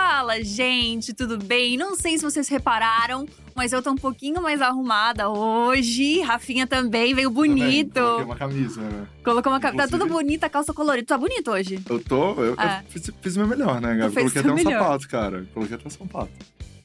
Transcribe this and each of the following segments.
Fala, gente, tudo bem? Não sei se vocês repararam, mas eu tô um pouquinho mais arrumada hoje. Rafinha também veio bonito. Também, coloquei uma camisa, né? Colocou uma camisa. Tá tudo bonita, calça colorida. Tá bonito hoje. Eu tô, eu, eu É. fiz, fiz o meu melhor, né, Gabi? Tu Coloquei até um melhor. sapato, cara. Coloquei até um sapato.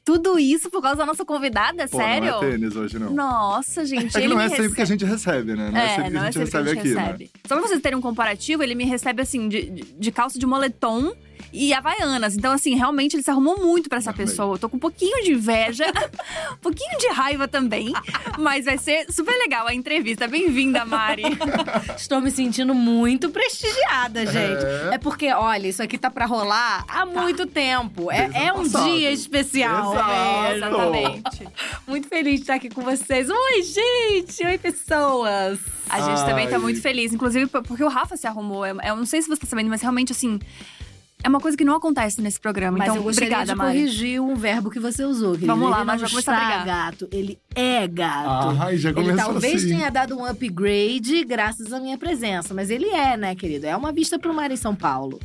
Tudo isso por causa da nossa convidada? Pô, Sério? não é tênis hoje, não. Nossa, gente. é que não é sempre recebe- que a gente recebe, né? Não é, sempre que a gente recebe aqui, né? Só pra vocês terem um comparativo, ele me recebe assim, de, de, de calça de moletom e havaianas. Então, assim, realmente ele se arrumou muito pra essa pessoa. Eu tô com um pouquinho de inveja, um pouquinho de raiva também. Mas vai ser super legal a entrevista. Bem-vinda, Mari. Estou me sentindo muito prestigiada, gente. É, porque, olha, isso aqui tá pra rolar há muito tempo. É, é um passado. dia especial Exato. Exatamente. Muito feliz de estar aqui com vocês. Oi, gente! Oi, pessoas! A gente também tá Ai. muito feliz. Inclusive, porque o Rafa se arrumou. Eu eu não sei se você tá sabendo, mas realmente, assim… É uma coisa que não acontece nesse programa. Mas então, eu gostaria obrigada, de Mari. corrigir um verbo que você usou. querido. Vamos lá, ele nós não já começamos a brigar. gato, ele é gato. Ai, já Ele começou talvez assim. tenha dado um upgrade graças à minha presença, mas ele é, né, querido? É uma vista pro mar em São Paulo.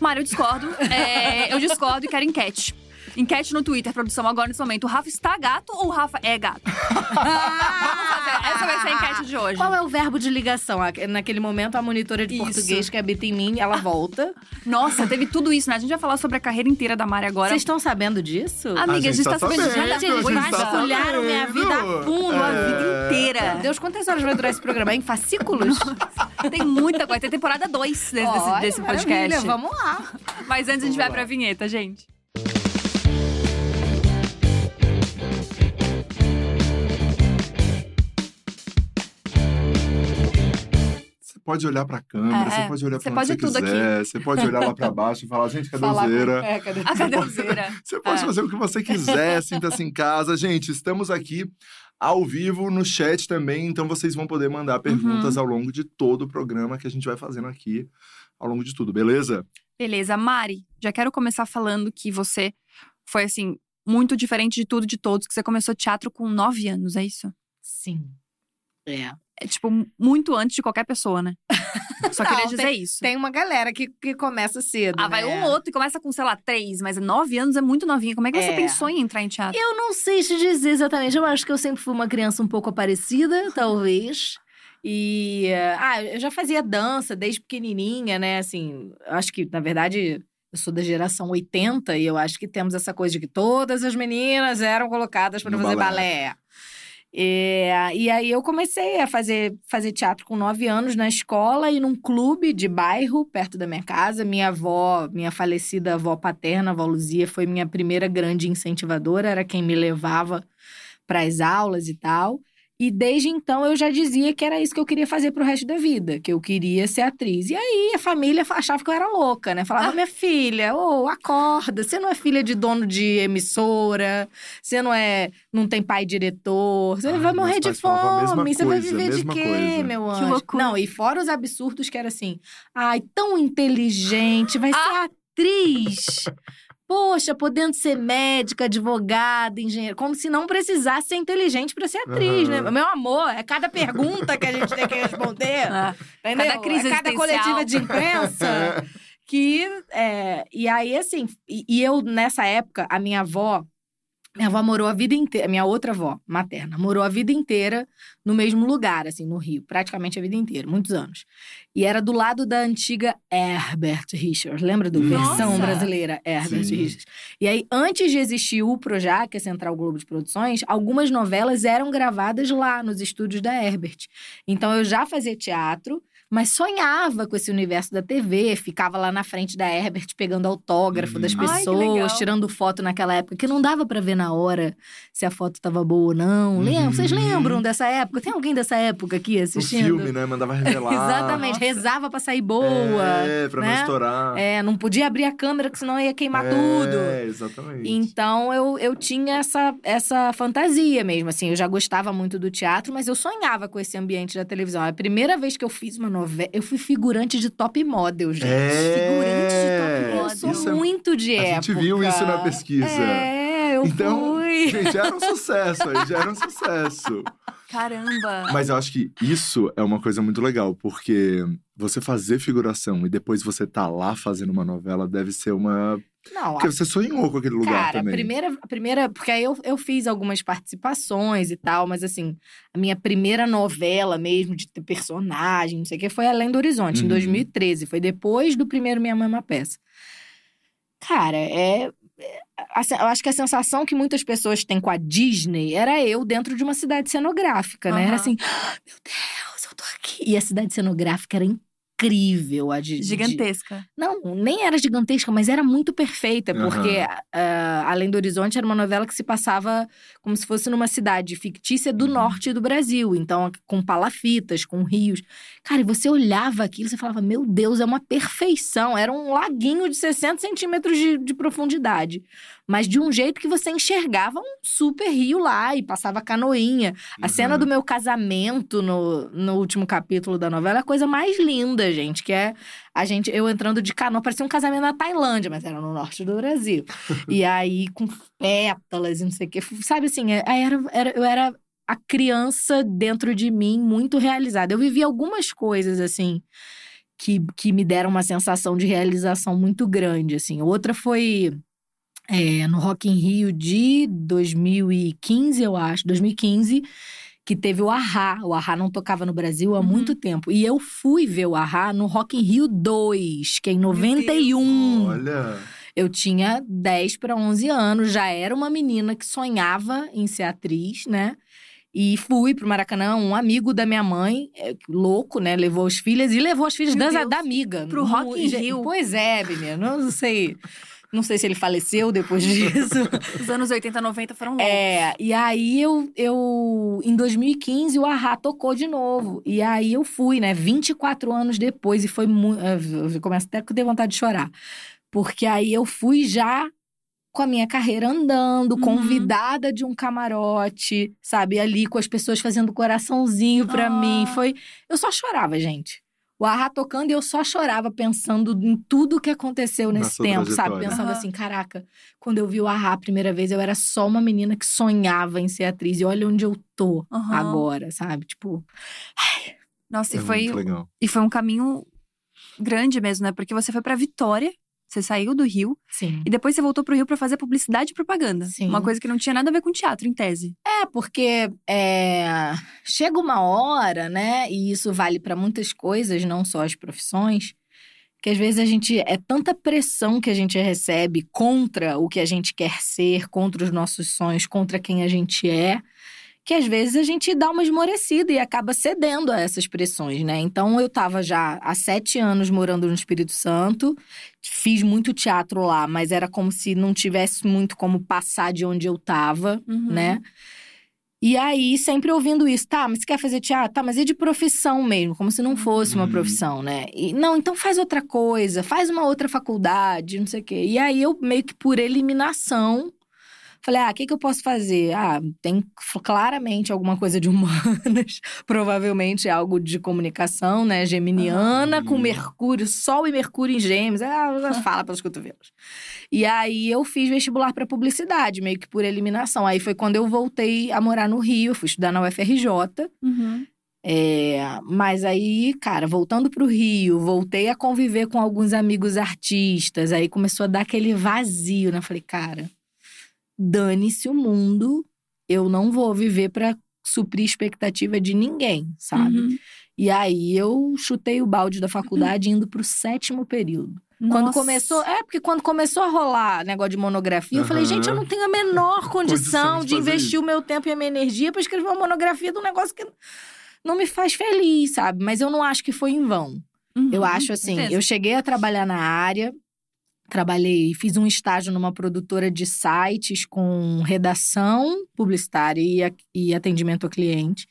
Mari, eu discordo. É, eu discordo e quero enquete. Enquete no Twitter, produção, agora nesse momento. O Rafa está gato ou o Rafa é gato? Vamos fazer. Essa vai ser a enquete de hoje. Qual é o verbo de ligação? A- Naquele momento, a monitora de Isso. português que habita em mim, ela volta. Nossa, teve tudo isso, né? A gente vai falar sobre a carreira inteira da Mari agora. Vocês estão sabendo disso? Amiga, a gente, gente tá tá sabendo já Gente, eles a tá vasculharam minha vida a fundo, a É. vida inteira. Meu Deus, quantas horas vai durar esse programa? Em fascículos? Tem muita coisa. Tem temporada 2 desse, desse, Olha, desse maravilha, podcast. Vamos lá. Mas antes a gente Vamos vai lá. pra vinheta, gente. Pode olhar pra câmera, É, você pode olhar pode onde você tudo quiser. Você pode olhar lá pra baixo e falar, gente, cadê Falar? É, cadê A cadeuzeira. Você pode É. fazer o que você quiser, sinta-se em casa. Gente, estamos aqui ao vivo no chat também, então vocês vão poder mandar Uhum. perguntas ao longo de todo o programa que a gente vai fazendo aqui, ao longo de tudo, beleza? Beleza, Mari, já quero começar falando que você foi, assim, muito diferente de tudo, de todos, que você começou teatro com nove anos, é isso? Sim. É. É, tipo, muito antes de qualquer pessoa, né? Só queria dizer isso. Tem uma galera que, que começa cedo. Ah, vai né? um ou outro e começa com, sei lá, três, mas nove anos é muito novinha. Como é que você É. pensou em entrar em teatro? Eu não sei te dizer exatamente. Eu acho que eu sempre fui uma criança um pouco aparecida, talvez. E. Ah, eu já fazia dança desde pequenininha, né? Assim, eu acho que, na verdade. Eu sou da geração 80 e eu acho que temos essa coisa de que todas as meninas eram colocadas para fazer balé. balé. É, e aí eu comecei a fazer, fazer teatro com nove anos na escola e num clube de bairro perto da minha casa. Minha avó, minha falecida avó paterna, avó Luzia, foi minha primeira grande incentivadora, era quem me levava para as aulas e tal. E desde então eu já dizia que era isso que eu queria fazer pro resto da vida, que eu queria ser atriz. E aí a família achava que eu era louca, né? Falava, minha filha, ô, acorda, você não é filha de dono de emissora, você não é, não tem pai diretor, você Ai, vai morrer de fome, você vai coisa, viver de quê, coisa. meu Que anjo? loucura. Não, e fora os absurdos que era assim, ai, tão inteligente, vai Ah. ser atriz. Poxa, podendo ser médica, advogada, engenheira, como se não precisasse ser inteligente para ser atriz, Aham. né? Meu amor, é cada pergunta que a gente tem que responder. Ah, Entendeu? Cada crise é cada coletiva de imprensa que é, e aí assim e, e eu nessa época a minha avó minha avó morou a vida inteira minha outra avó materna morou a vida inteira no mesmo lugar assim no Rio praticamente a vida inteira muitos anos e era do lado da antiga Herbert Richards lembra do versão Nossa! brasileira Herbert Sim. Richards e aí antes de existir o Projac a Central Globo de Produções algumas novelas eram gravadas lá nos estúdios da Herbert então eu já fazia teatro mas sonhava com esse universo da TV, ficava lá na frente da Herbert pegando autógrafo Uhum. das Ai, que pessoas, legal. tirando foto naquela época, que não dava pra ver na hora se a foto tava boa ou não. Lembra? Uhum. Vocês lembram dessa época? Tem alguém dessa época aqui O assistindo? filme, né? Mandava revelar. Exatamente, Nossa. rezava pra sair boa. É, pra não né? estourar. É, não podia abrir a câmera, que senão ia queimar tudo. É, exatamente. Então eu, eu tinha essa, essa fantasia mesmo, assim. Eu já gostava muito do teatro, mas eu sonhava com esse ambiente da televisão. A primeira vez que eu fiz uma novela, eu fui figurante de top model, gente. Figurante de top Eu model. sou Isso é- muito de A época. gente viu isso na pesquisa. É, eu Então, fui. gente, já era um sucesso já era um sucesso. Caramba. Mas eu acho que isso é uma coisa muito legal, porque você fazer figuração e depois você tá lá fazendo uma novela deve ser uma Não, Porque você sonhou com aquele lugar Cara, também. a primeira, a primeira. Porque aí eu, eu fiz algumas participações e tal, mas assim, a minha primeira novela mesmo, de ter personagem, não sei o que, foi Além do Horizonte, em Uhum. 2013. Foi depois do primeiro Minha Mãe é uma Peça. Cara, é. é, a eu acho que a sensação que muitas pessoas têm com a Disney era eu dentro de uma cidade cenográfica, né? Era Aham. assim, "Ah, meu Deus, eu tô aqui. E a cidade cenográfica era incrível. A de, de- Gigantesca. não, nem era gigantesca, mas era muito perfeita, porque ah, Além do Horizonte era uma novela que se passava como se fosse numa cidade fictícia do Uhum. norte do Brasil, então com palafitas, com rios. Cara, e você olhava aquilo e você falava, meu Deus, é uma perfeição. Era um laguinho de 60 centímetros de, de profundidade, mas de um jeito que você enxergava um super rio lá e passava canoinha. A cena Uhum. do meu casamento no, no último capítulo da novela é a coisa mais linda, gente. Que é a gente, eu entrando de canoa, parecia um casamento na Tailândia, mas era no norte do Brasil. e aí, com pétalas e não sei o quê. Sabe assim, é- aí era, era- eu era a criança dentro de mim muito realizada. Eu vivi algumas coisas, assim, que, que me deram uma sensação de realização muito grande, assim. Outra foi é, no Rock in Rio de 2015, eu acho, 2015, que teve o Ahá. O Ahá não tocava no Brasil há Uhum. muito tempo. E eu fui ver o Ahá no Rock in Rio 2, que é em 91. Olha. Eu tinha 10 para 11 anos, já era uma menina que sonhava em ser atriz, né? E fui pro Maracanã, um amigo da minha mãe, é, louco, né? Levou as filhas e levou as filhas Meu da, amiga. Pro No- Rock in Rio. Pois é, menino. Não sei. Não sei se ele faleceu depois disso. Os anos 80, 90 foram longos. É, e aí eu, eu. Em 2015, o Ahá tocou de novo. E aí eu fui, né? 24 anos depois, e foi muito. Eu começo até a ter vontade de chorar. Porque aí eu fui já com a minha carreira andando, Uhum. convidada de um camarote, sabe? Ali com as pessoas fazendo coraçãozinho pra Ah. mim. Foi. Eu só chorava, gente. O Ahá tocando e eu só chorava pensando em tudo que aconteceu nesse sua tempo, sabe? Pensando Aham. assim, caraca, quando eu vi o Ahá a primeira vez, eu era só uma menina que sonhava em ser atriz. E olha onde eu tô Aham. agora, sabe? Tipo, Nossa, É e foi, e foi um caminho grande mesmo, né? Porque você foi pra Vitória, você saiu do Rio, sim. e depois você voltou pro Rio pra fazer publicidade e propaganda. Sim. Uma coisa que não tinha nada a ver com teatro, em tese. É, porque é, chega uma hora, né? E isso vale para muitas coisas, não só as profissões, que às vezes a gente é tanta pressão que a gente recebe contra o que a gente quer ser, contra os nossos sonhos, contra quem a gente é, que às vezes a gente dá uma esmorecida e acaba cedendo a essas pressões, né? Então eu tava já há sete anos morando no Espírito Santo, fiz muito teatro lá, mas era como se não tivesse muito como passar de onde eu tava Uhum. né? E aí, sempre ouvindo isso, tá, mas você quer fazer teatro? Tá, mas e de profissão mesmo? Como se não fosse uma Uhum. profissão, né? E, não, então faz outra coisa, faz uma outra faculdade, não sei o quê. E aí, eu meio que por eliminação, falei, ah, o que, que eu posso fazer? Ah, tem claramente alguma coisa de humanas, provavelmente algo de comunicação, né? Geminiana, com Uhum. Mercúrio, Sol e Mercúrio em Gêmeos, ah, fala pelos cotovelos. E aí eu fiz vestibular para publicidade, meio que por eliminação. Aí foi quando eu voltei a morar no Rio, fui estudar na UFRJ. Uhum. É, mas aí, cara, voltando pro Rio, voltei a conviver com alguns amigos artistas. Aí começou a dar aquele vazio, né? Falei, cara, dane-se o mundo, eu não vou viver pra suprir expectativa de ninguém, sabe? Uhum. E aí eu chutei o balde da faculdade indo pro sétimo período. Quando Nossa. começou. É, porque quando começou a rolar negócio de monografia, eu falei, gente, eu não tenho a menor condição, Condição de investir o meu tempo e a minha energia pra escrever uma monografia de um negócio que não me faz feliz, sabe? Mas eu não acho que foi em vão. Uhum, Eu acho assim, eu cheguei a trabalhar na área, trabalhei, fiz um estágio numa produtora de sites com redação publicitária e, e atendimento ao cliente.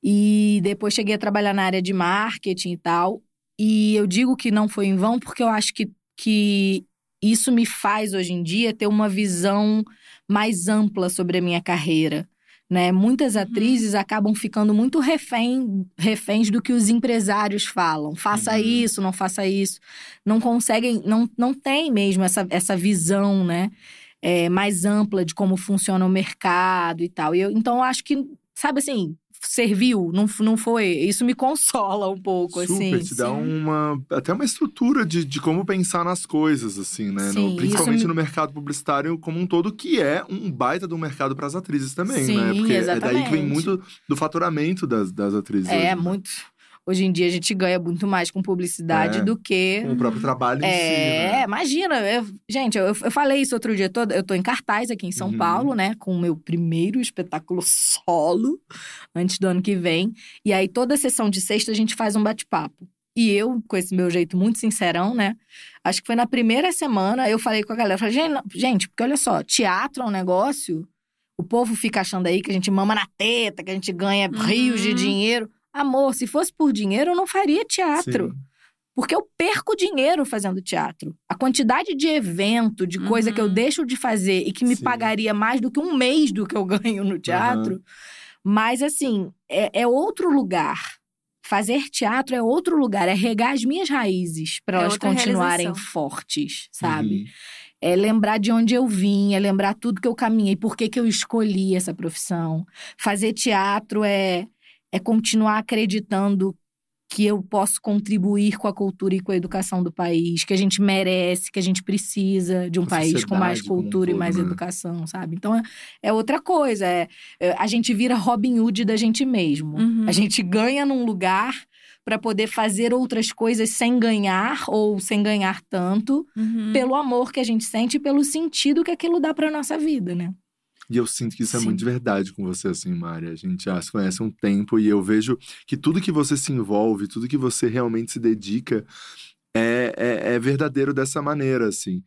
E depois cheguei a trabalhar na área de marketing e tal. E eu digo que não foi em vão porque eu acho que, que isso me faz hoje em dia ter uma visão mais ampla sobre a minha carreira. Né? Muitas atrizes acabam ficando muito refém, reféns do que os empresários falam. Faça Uhum. isso, não faça isso. Não conseguem, não, não tem mesmo essa, essa visão, né? É, mais ampla de como funciona o mercado e tal. E eu, então, eu acho que, sabe assim, serviu, não, não foi. Isso me consola um pouco, Super, assim. te dá uma. Até uma estrutura de, de como pensar nas coisas, assim, né? No- Sim, principalmente isso me- no mercado publicitário como um todo, que é um baita do mercado para as atrizes também, Sim, né? Porque é daí que vem exatamente. muito do faturamento das, das atrizes. hoje, É, né? muito. Hoje em dia a gente ganha muito mais com publicidade É. do que. Com o próprio trabalho em É, si. Né? imagina. eu- gente, eu, eu falei isso outro dia todo. Eu tô em cartaz aqui em São Uhum. Paulo, né? Com o meu primeiro espetáculo solo, antes do ano que vem. E aí, toda sessão de sexta, a gente faz um bate-papo. E eu, com esse meu jeito muito sincerão, né? Acho que foi na primeira semana, eu falei com a galera. Falei, gente, porque olha só, teatro é um negócio. O povo fica achando aí que a gente mama na teta, que a gente ganha Uhum. rios de dinheiro. Amor, se fosse por dinheiro, eu não faria teatro. Sim. Porque eu perco dinheiro fazendo teatro. A quantidade de evento, de coisa Uhum. que eu deixo de fazer e que me Sim. pagaria mais do que um mês do que eu ganho no teatro. Mas, assim, é, é outro lugar. Fazer teatro é outro lugar. É regar as minhas raízes para É elas continuarem realização. fortes, sabe? Uhum. É lembrar de onde eu vim, é lembrar tudo que eu caminhei, por que, que eu escolhi essa profissão. Fazer teatro é, é continuar acreditando que eu posso contribuir com a cultura e com a educação do país, que a gente merece, que a gente precisa de um a país com mais como um cultura e todo, mais né? educação, sabe? Então é, é outra coisa. É, é, a gente vira Robin Hood da gente mesmo. Uhum. A gente ganha num lugar para poder fazer outras coisas sem ganhar ou sem ganhar tanto Uhum. pelo amor que a gente sente e pelo sentido que aquilo dá pra nossa vida, né? E eu sinto que isso é Sim. muito de verdade com você, assim, Mari. A gente já se conhece há um tempo e eu vejo que tudo que você se envolve, tudo que você realmente se dedica é, é, é verdadeiro dessa maneira, assim.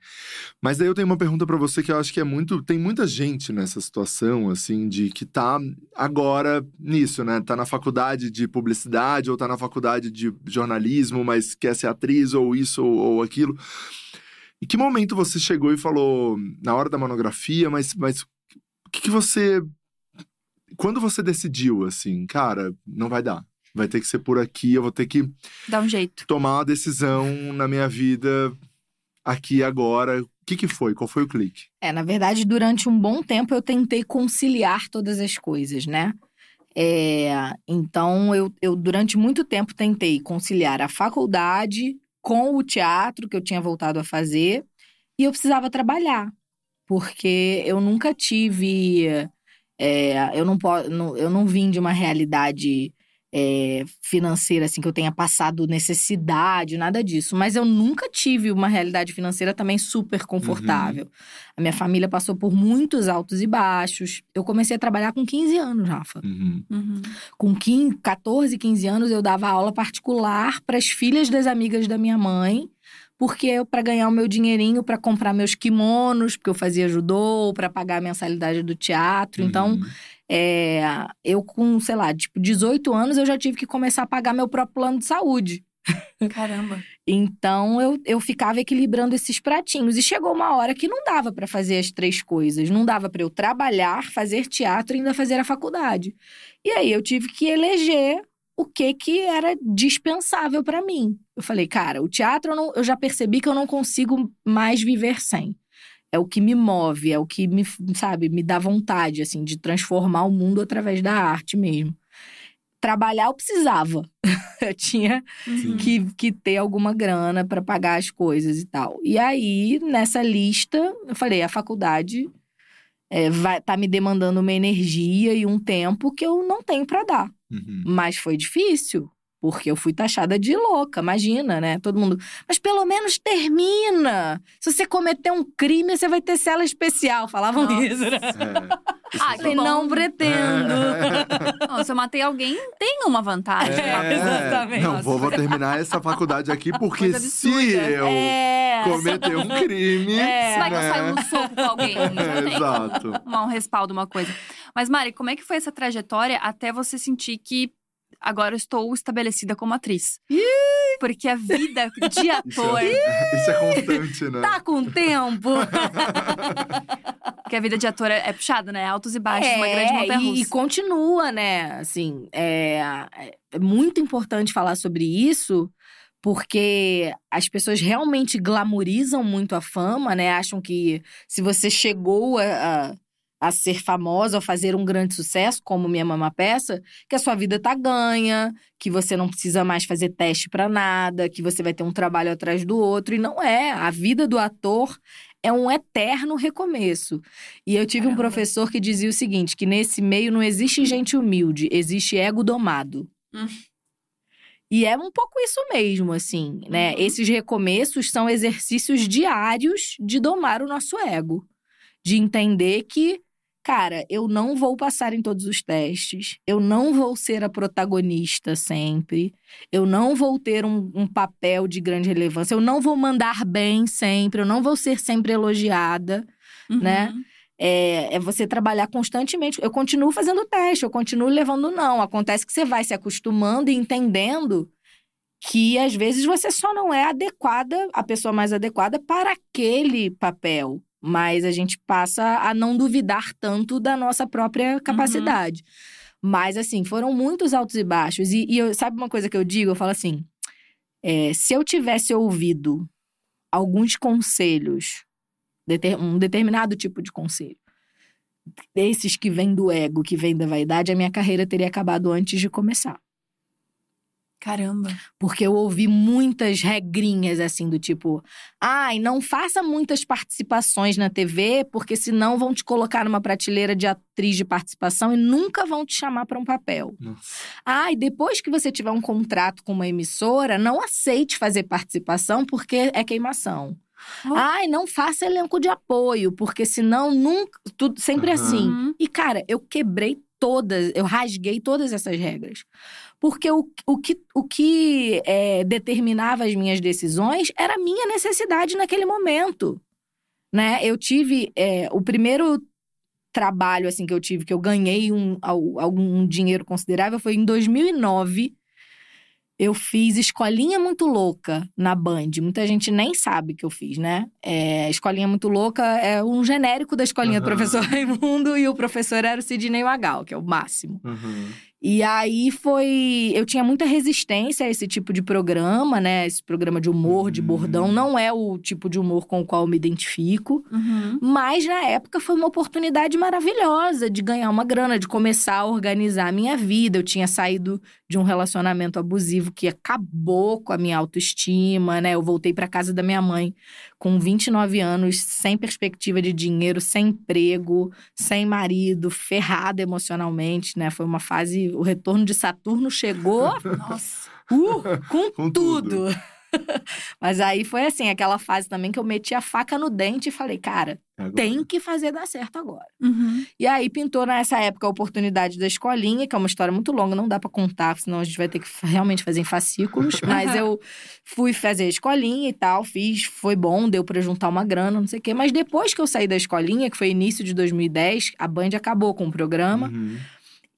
Mas daí eu tenho uma pergunta pra você que eu acho que é muito. Tem muita gente nessa situação, assim, de que tá agora nisso, né? Tá na faculdade de publicidade ou tá na faculdade de jornalismo, mas quer ser atriz ou isso ou, ou aquilo. Em que momento você chegou e falou, na hora da monografia, mas, mas que, que você. Quando você decidiu, assim, cara, não vai dar. Vai ter que ser por aqui, eu vou ter que Dá um jeito. tomar uma decisão na minha vida aqui e agora. O que, que foi? Qual foi o clique? É, na verdade, durante um bom tempo eu tentei conciliar todas as coisas, né? É, então, eu, eu durante muito tempo tentei conciliar a faculdade com o teatro que eu tinha voltado a fazer e eu precisava trabalhar, porque eu nunca tive. é, eu, não eu não vim de uma realidade é, financeira, assim, que eu tenha passado necessidade, nada disso. Mas eu nunca tive uma realidade financeira também super confortável. A minha família passou por muitos altos e baixos. Eu comecei a trabalhar com 15 anos, Rafa. Uhum. Uhum. Com 15, 14, 15 anos, eu dava aula particular para as filhas das amigas da minha mãe. Porque eu, para ganhar o meu dinheirinho para comprar meus kimonos, porque eu fazia judô, para pagar a mensalidade do teatro. Então, Uhum. é, eu com, sei lá, tipo, 18 anos, eu já tive que começar a pagar meu próprio plano de saúde. Caramba. Então eu, eu ficava equilibrando esses pratinhos. E chegou uma hora que não dava para fazer as três coisas. Não dava para eu trabalhar, fazer teatro e ainda fazer a faculdade. E aí eu tive que eleger o que que era dispensável para mim. Eu falei, cara, o teatro eu, não- eu já percebi que eu não consigo mais viver sem. É o que me move, é o que me, sabe, me dá vontade, assim, de transformar o mundo através da arte mesmo. Trabalhar eu precisava. eu tinha Uhum. que, que ter alguma grana para pagar as coisas e tal. E aí, nessa lista, eu falei, a faculdade é, vai, tá me demandando uma energia e um tempo que eu não tenho para dar. Uhum. Mas foi difícil, porque eu fui taxada de louca, imagina, né? Todo mundo, mas pelo menos termina. Se você cometer um crime, você vai ter cela especial. Falavam Nossa. isso, né? É. Ah, Eu falei, que bom. não pretendo. Não, se eu matei alguém, tem uma vantagem. É, exatamente. Não, vou, vou terminar essa faculdade aqui, porque se eu É. cometer um crime. É. Vai que eu né? saio no soco com alguém. Exato. um respaldo, uma coisa. Mas, Mari, como é que foi essa trajetória até você sentir que agora eu estou estabelecida como atriz? Porque a vida de Isso ator. é, isso é constante, né? Tá com tempo. Porque a vida de ator é, é puxada, né? Altos e baixos, uma grande montanha e, e russa. continua, né? Assim, é, é muito importante falar sobre isso, porque as pessoas realmente glamorizam muito a fama, né? Acham que se você chegou a, a, a ser famosa ou fazer um grande sucesso, como Minha Mama Peça, que a sua vida tá ganha, que você não precisa mais fazer teste para nada, que você vai ter um trabalho atrás do outro. E não é. A vida do ator é um eterno recomeço. E eu tive Caramba. um professor que dizia o seguinte: que nesse meio não existe gente humilde, existe ego domado. Hum. E é um pouco isso mesmo, assim, né? Uhum. Esses recomeços são exercícios diários de domar o nosso ego. De entender que, cara, eu não vou passar em todos os testes, eu não vou ser a protagonista sempre, eu não vou ter um, um papel de grande relevância, eu não vou mandar bem sempre, eu não vou ser sempre elogiada né? Uhum. é, é você trabalhar constantemente. Eu continuo fazendo teste, eu continuo levando não. Acontece que você vai se acostumando e entendendo que às vezes você só não é adequada, a pessoa mais adequada para aquele papel. Mas a gente passa a não duvidar tanto da nossa própria capacidade. Mas, assim, foram muitos altos e baixos. E, e eu, sabe uma coisa que eu digo? Eu falo assim: é, se eu tivesse ouvido alguns conselhos um determinado tipo de conselho. Esses que vêm do ego, que vêm da vaidade, a minha carreira teria acabado antes de começar. Caramba. Porque eu ouvi muitas regrinhas assim do tipo: ai, não faça muitas participações na TV, porque senão vão te colocar numa prateleira de atriz de participação e nunca vão te chamar para um papel. Ai, depois que você tiver um contrato com uma emissora, não aceite fazer participação porque é queimação. Oh. Ai, não faça elenco de apoio, porque senão nunca. Tudo sempre assim. Uhum. E, cara, eu quebrei todas, eu rasguei todas essas regras. Porque o, o que, o que é, determinava as minhas decisões era a minha necessidade naquele momento. Né? Eu tive é, o primeiro trabalho assim que eu tive, que eu ganhei um, al- algum dinheiro considerável, foi em 2009. Eu fiz Escolinha Muito Louca na Band. Muita gente nem sabe que eu fiz, né? É, Escolinha Muito Louca é um genérico da Escolinha do Aham. Professor Raimundo e o professor era o Sidney Magal, que é o máximo. Uhum. E aí foi. Eu tinha muita resistência a esse tipo de programa, né? Esse programa de humor, de Hum. bordão. Não é o tipo de humor com o qual eu me identifico. Uhum. Mas na época foi uma oportunidade maravilhosa de ganhar uma grana, de começar a organizar a minha vida. Eu tinha saído de um relacionamento abusivo que acabou com a minha autoestima, né? Eu voltei para casa da minha mãe com 29 anos, sem perspectiva de dinheiro, sem emprego, sem marido, ferrada emocionalmente, né? Foi uma fase, o retorno de Saturno chegou Nossa. uh, com, Com tudo. tudo. Mas aí foi assim, aquela fase também que eu meti a faca no dente e falei, cara, Agora. tem que fazer dar certo agora. Uhum. E aí pintou nessa época a oportunidade da escolinha, que é uma história muito longa, não dá pra contar, senão a gente vai ter que realmente fazer em fascículos. Mas eu fui fazer a escolinha e tal, fiz, foi bom, deu pra juntar uma grana, não sei o quê. Mas depois que eu saí da escolinha, que foi início de 2010, a Band acabou com o programa. Uhum.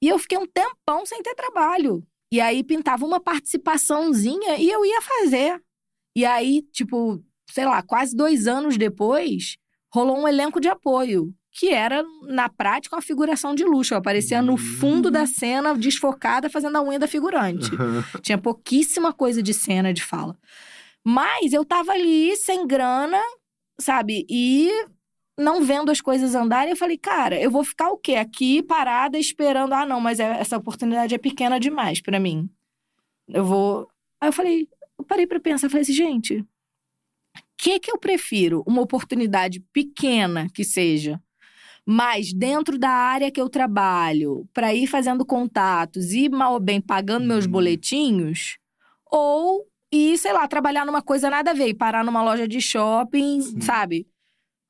E eu fiquei um tempão sem ter trabalho. E aí pintava uma participaçãozinha e eu ia fazer. E aí, tipo, sei lá, quase dois anos depois, rolou um elenco de apoio. Que era, na prática, uma figuração de luxo. Eu aparecia no fundo da cena, desfocada, fazendo a unha da figurante. Tinha pouquíssima coisa de cena, de fala. Mas eu tava ali, sem grana, sabe? E não vendo as coisas andarem, eu falei, cara, eu vou ficar o quê? Aqui parada esperando. Ah, não, mas é- essa oportunidade é pequena demais pra mim. Eu vou. Aí eu falei, parei pra pensar, falei assim, gente, o que que eu prefiro? Uma oportunidade pequena que seja, mas dentro da área que eu trabalho, pra ir fazendo contatos e mal ou bem pagando meus Uhum. boletinhos, ou ir, sei lá, trabalhar numa coisa nada a ver, e parar numa loja de shopping, Sim. sabe?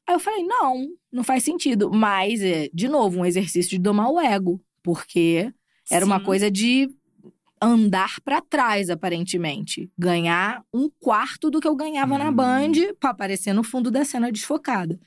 Aí eu falei, não, não faz sentido. Mas, é, de novo, um exercício de domar o ego. Porque era uma Sim. coisa de andar pra trás, aparentemente. Ganhar um quarto do que eu ganhava na Hum. Band pra aparecer no fundo da cena desfocada.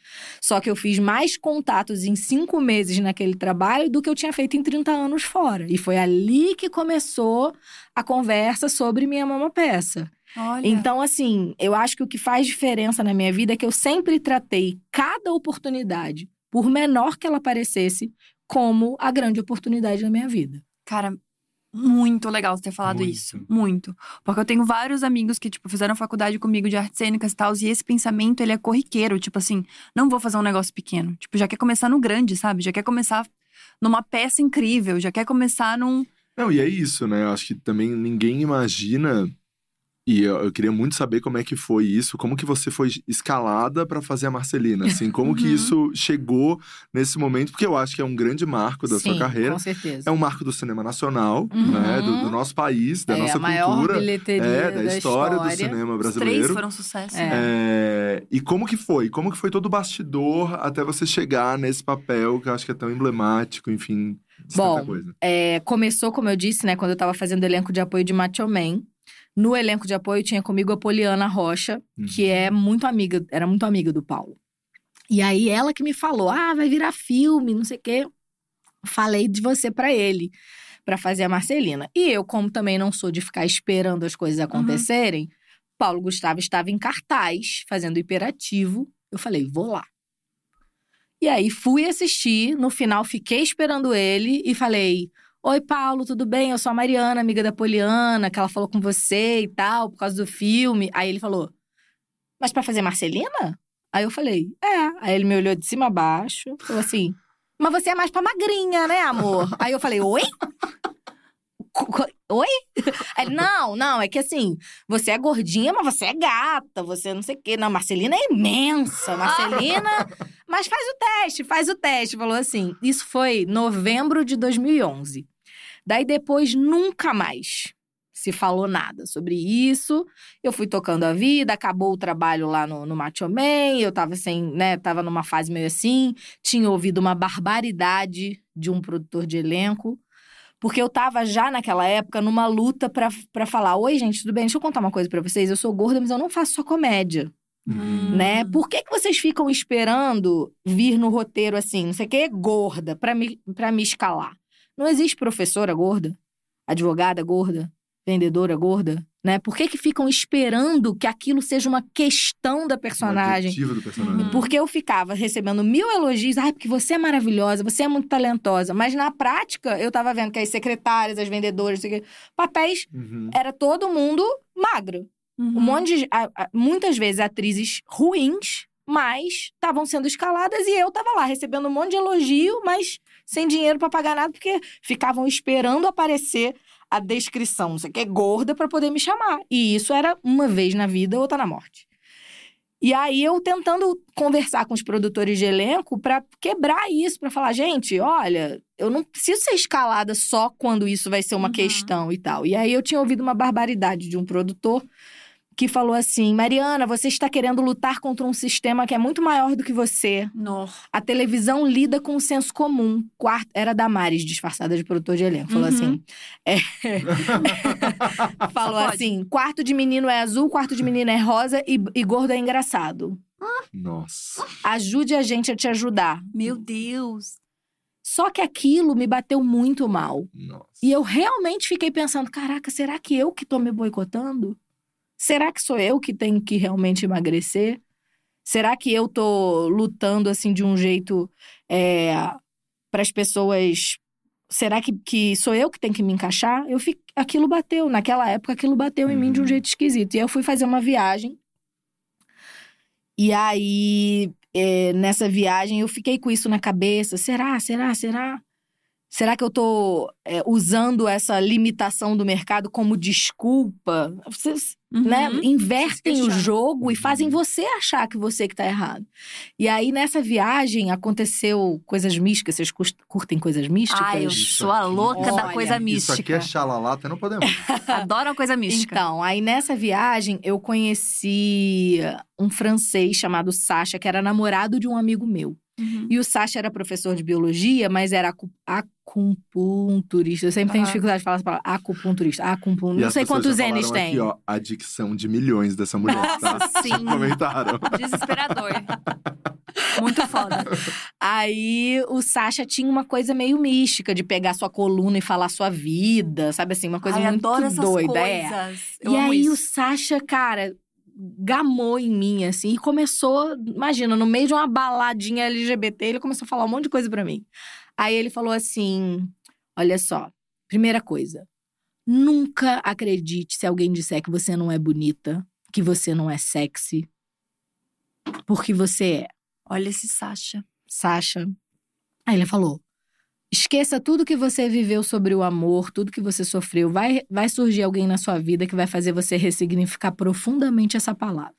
Só que eu fiz mais contatos em cinco meses naquele trabalho do que eu tinha feito em 30 anos fora. E foi ali que começou a conversa sobre minha mama peça. Olha. Então, assim, eu acho que o que faz diferença na minha vida é que eu sempre tratei cada oportunidade, por menor que ela parecesse, como a grande oportunidade da minha vida. Cara, muito legal você ter falado Muito. isso. Muito. Porque eu tenho vários amigos que, tipo, fizeram faculdade comigo de artes cênicas e tal. E esse pensamento, ele é corriqueiro. Tipo assim, não vou fazer um negócio pequeno. Tipo, já quer começar no grande, sabe? Já quer começar numa peça incrível. Já quer começar num… Não, e é isso, né? Eu acho que também ninguém imagina. E eu, eu queria muito saber como é que foi isso, como que você foi escalada pra fazer a Marcelina, assim, como que Uhum. isso chegou nesse momento, porque eu acho que é um grande marco da Sim, sua carreira. com certeza. É um marco do cinema nacional, Uhum. né? Do, do nosso país, da É nossa a maior cultura. bilheteria É, da, da história, do história. cinema Os três brasileiro. foram sucesso. É. É, e como que foi? Como que foi todo o bastidor até você chegar nesse papel que eu acho que é tão emblemático, enfim, Bom, coisa. É, começou, como eu disse, né, quando eu tava fazendo elenco de apoio de Macho Man. No elenco de apoio tinha comigo a Poliana Rocha, que Uhum. é muito amiga, era muito amiga do Paulo. E aí ela que me falou: "Ah, vai virar filme, não sei o quê". Falei de você pra ele, pra fazer a Marcelina. E eu, como também não sou de ficar esperando as coisas acontecerem, Paulo Gustavo estava em cartaz, fazendo hiperativo. Eu falei: "Vou lá". E aí fui assistir, no final fiquei esperando ele e falei: Oi, Paulo, tudo bem? Eu sou a Mariana, amiga da Poliana, que ela falou com você e tal, por causa do filme. Aí ele falou: Mas pra fazer Marcelina? Aí eu falei: É. Aí ele me olhou de cima a baixo, falou assim: Mas você é mais pra magrinha, né, amor? Aí eu falei: Oi? Oi? Aí ele, não, não, é que assim, você é gordinha, mas você é gata, você não sei o quê. Não, Marcelina é imensa, Marcelina. mas faz o teste, faz o teste. Falou assim. Isso foi novembro de 2011. Daí depois, nunca mais se falou nada sobre isso. Eu fui tocando a vida, acabou o trabalho lá no, no Macho Man, eu tava sem, né, tava numa fase meio assim, tinha ouvido uma barbaridade de um produtor de elenco. Porque eu tava já naquela época numa luta pra, pra falar: Oi, gente, tudo bem? Deixa eu contar uma coisa pra vocês. Eu sou gorda, mas eu não faço só comédia Uhum. né? Por que, que vocês ficam esperando vir no roteiro assim, não sei o que, gorda, pra me, pra me escalar? Não existe professora gorda, advogada gorda, vendedora gorda, né? Por que, que ficam esperando que aquilo seja uma questão da personagem? adjetivo do personagem. Uhum. Porque eu ficava recebendo mil elogios, ai, porque você é maravilhosa, você é muito talentosa. Mas na prática, eu tava vendo que as secretárias, as vendedoras, não sei o quê, papéis, Uhum. era todo mundo magro. Uhum. Um monte de. a- a- muitas vezes atrizes ruins, mas estavam sendo escaladas e eu tava lá recebendo um monte de elogio, mas sem dinheiro pra pagar nada, porque ficavam esperando aparecer a descrição, não sei o que, gorda, pra poder me chamar. E isso era uma vez na vida, outra na morte. E aí eu tentando conversar com os produtores de elenco pra quebrar isso, pra falar, gente, olha, eu não preciso ser escalada só quando isso vai ser uma Uhum. questão e tal. E aí eu tinha ouvido uma barbaridade de um produtor que falou assim: Mariana, você está querendo lutar contra um sistema que é muito maior do que você. No. A televisão lida com o senso comum. Quarto, era Damares, disfarçada de produtor de elenco. Falou Uhum. assim. é, falou pode. assim: quarto de menino é azul, quarto de menina é rosa e, e gordo é engraçado. Nossa. Ajude a gente a te ajudar. Meu Deus. Só que aquilo me bateu muito mal. Nossa. E eu realmente fiquei pensando: caraca, será que eu que tô me boicotando? Será que sou eu que tenho que realmente emagrecer? Será que eu tô lutando assim de um jeito para as pessoas? Será que, que sou eu que tenho que me encaixar? Eu. Aquilo bateu, naquela época aquilo bateu em mim de um Uhum. jeito esquisito. E eu fui fazer uma viagem. E aí, é, nessa viagem, eu fiquei com isso na cabeça. Será, será, será? Será que eu tô é, usando essa limitação do mercado como desculpa? Vocês, Uhum. né, invertem o jogo e fazem Uhum. você achar que você que tá errado. E aí, nessa viagem, aconteceu coisas místicas. Vocês curtem coisas místicas? Ai, eu Isso sou a louca da Olha, coisa Isso mística. aqui é xalalá, até não podemos. Adoro a coisa mística. Então, aí nessa viagem, eu conheci um francês chamado Sacha, que era namorado de um amigo meu. Uhum. E o Sacha era professor de biologia, mas era acu- acupunturista. Eu sempre tenho dificuldade de falar essa palavra. Acupunturista. Acupun... E Não sei quantos N's tem. Aqui, ó, a dicção de milhões dessa mulher, tá? Sim. Comentaram. Desesperador. Muito foda. Aí o Sacha tinha uma coisa meio mística de pegar sua coluna e falar sua vida, sabe assim? Uma coisa Ai, muito adoro essas doida. é. coisas. Eu e amo aí o isso. Sacha, cara, gamou em mim, assim, e começou, imagina, no meio de uma baladinha LGBT, ele começou a falar um monte de coisa pra mim. Aí ele falou assim: olha só, primeira coisa, Nunca acredite se alguém disser que você não é bonita, que você não é sexy. Porque você é. Olha esse Sasha. Sasha. Aí ele falou: esqueça tudo que você viveu sobre o amor, tudo que você sofreu. Vai, vai surgir alguém na sua vida que vai fazer você ressignificar profundamente essa palavra.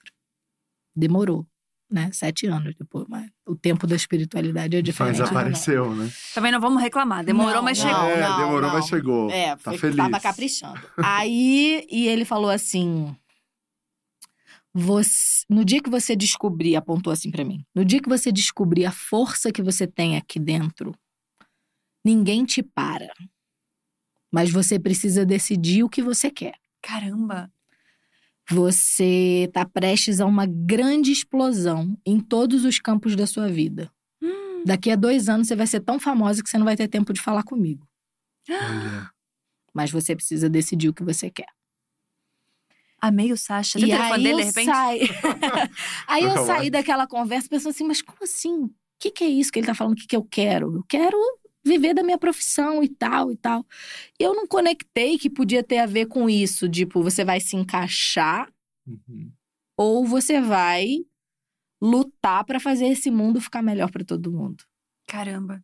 Demorou, né? Sete anos depois. Mas o tempo da espiritualidade é diferente. Mas apareceu, né? Também não vamos reclamar. Demorou, Não, mas não, chegou. é, não, demorou, não. mas chegou. É, tá foi, feliz. tava caprichando. Aí, e ele falou assim: você, no dia que você descobrir, apontou assim pra mim, no dia que você descobrir a força que você tem aqui dentro, ninguém te para. Mas você precisa decidir o que você quer. Caramba. Você tá prestes a uma grande explosão em todos os campos da sua vida. Hum. Daqui a dois anos você vai ser tão famosa que você não vai ter tempo de falar comigo. Olha. Mas você precisa decidir o que você quer. Amei o Sasha. Telefone aí dele, de eu repente? saí. aí eu saí daquela conversa pensando assim, mas como assim? O que, que é isso que ele tá falando? O que, que eu quero? Eu quero viver da minha profissão e tal e tal. E eu não conectei que podia ter a ver com isso. Tipo, você vai se encaixar Uhum. ou você vai lutar pra fazer esse mundo ficar melhor pra todo mundo. Caramba.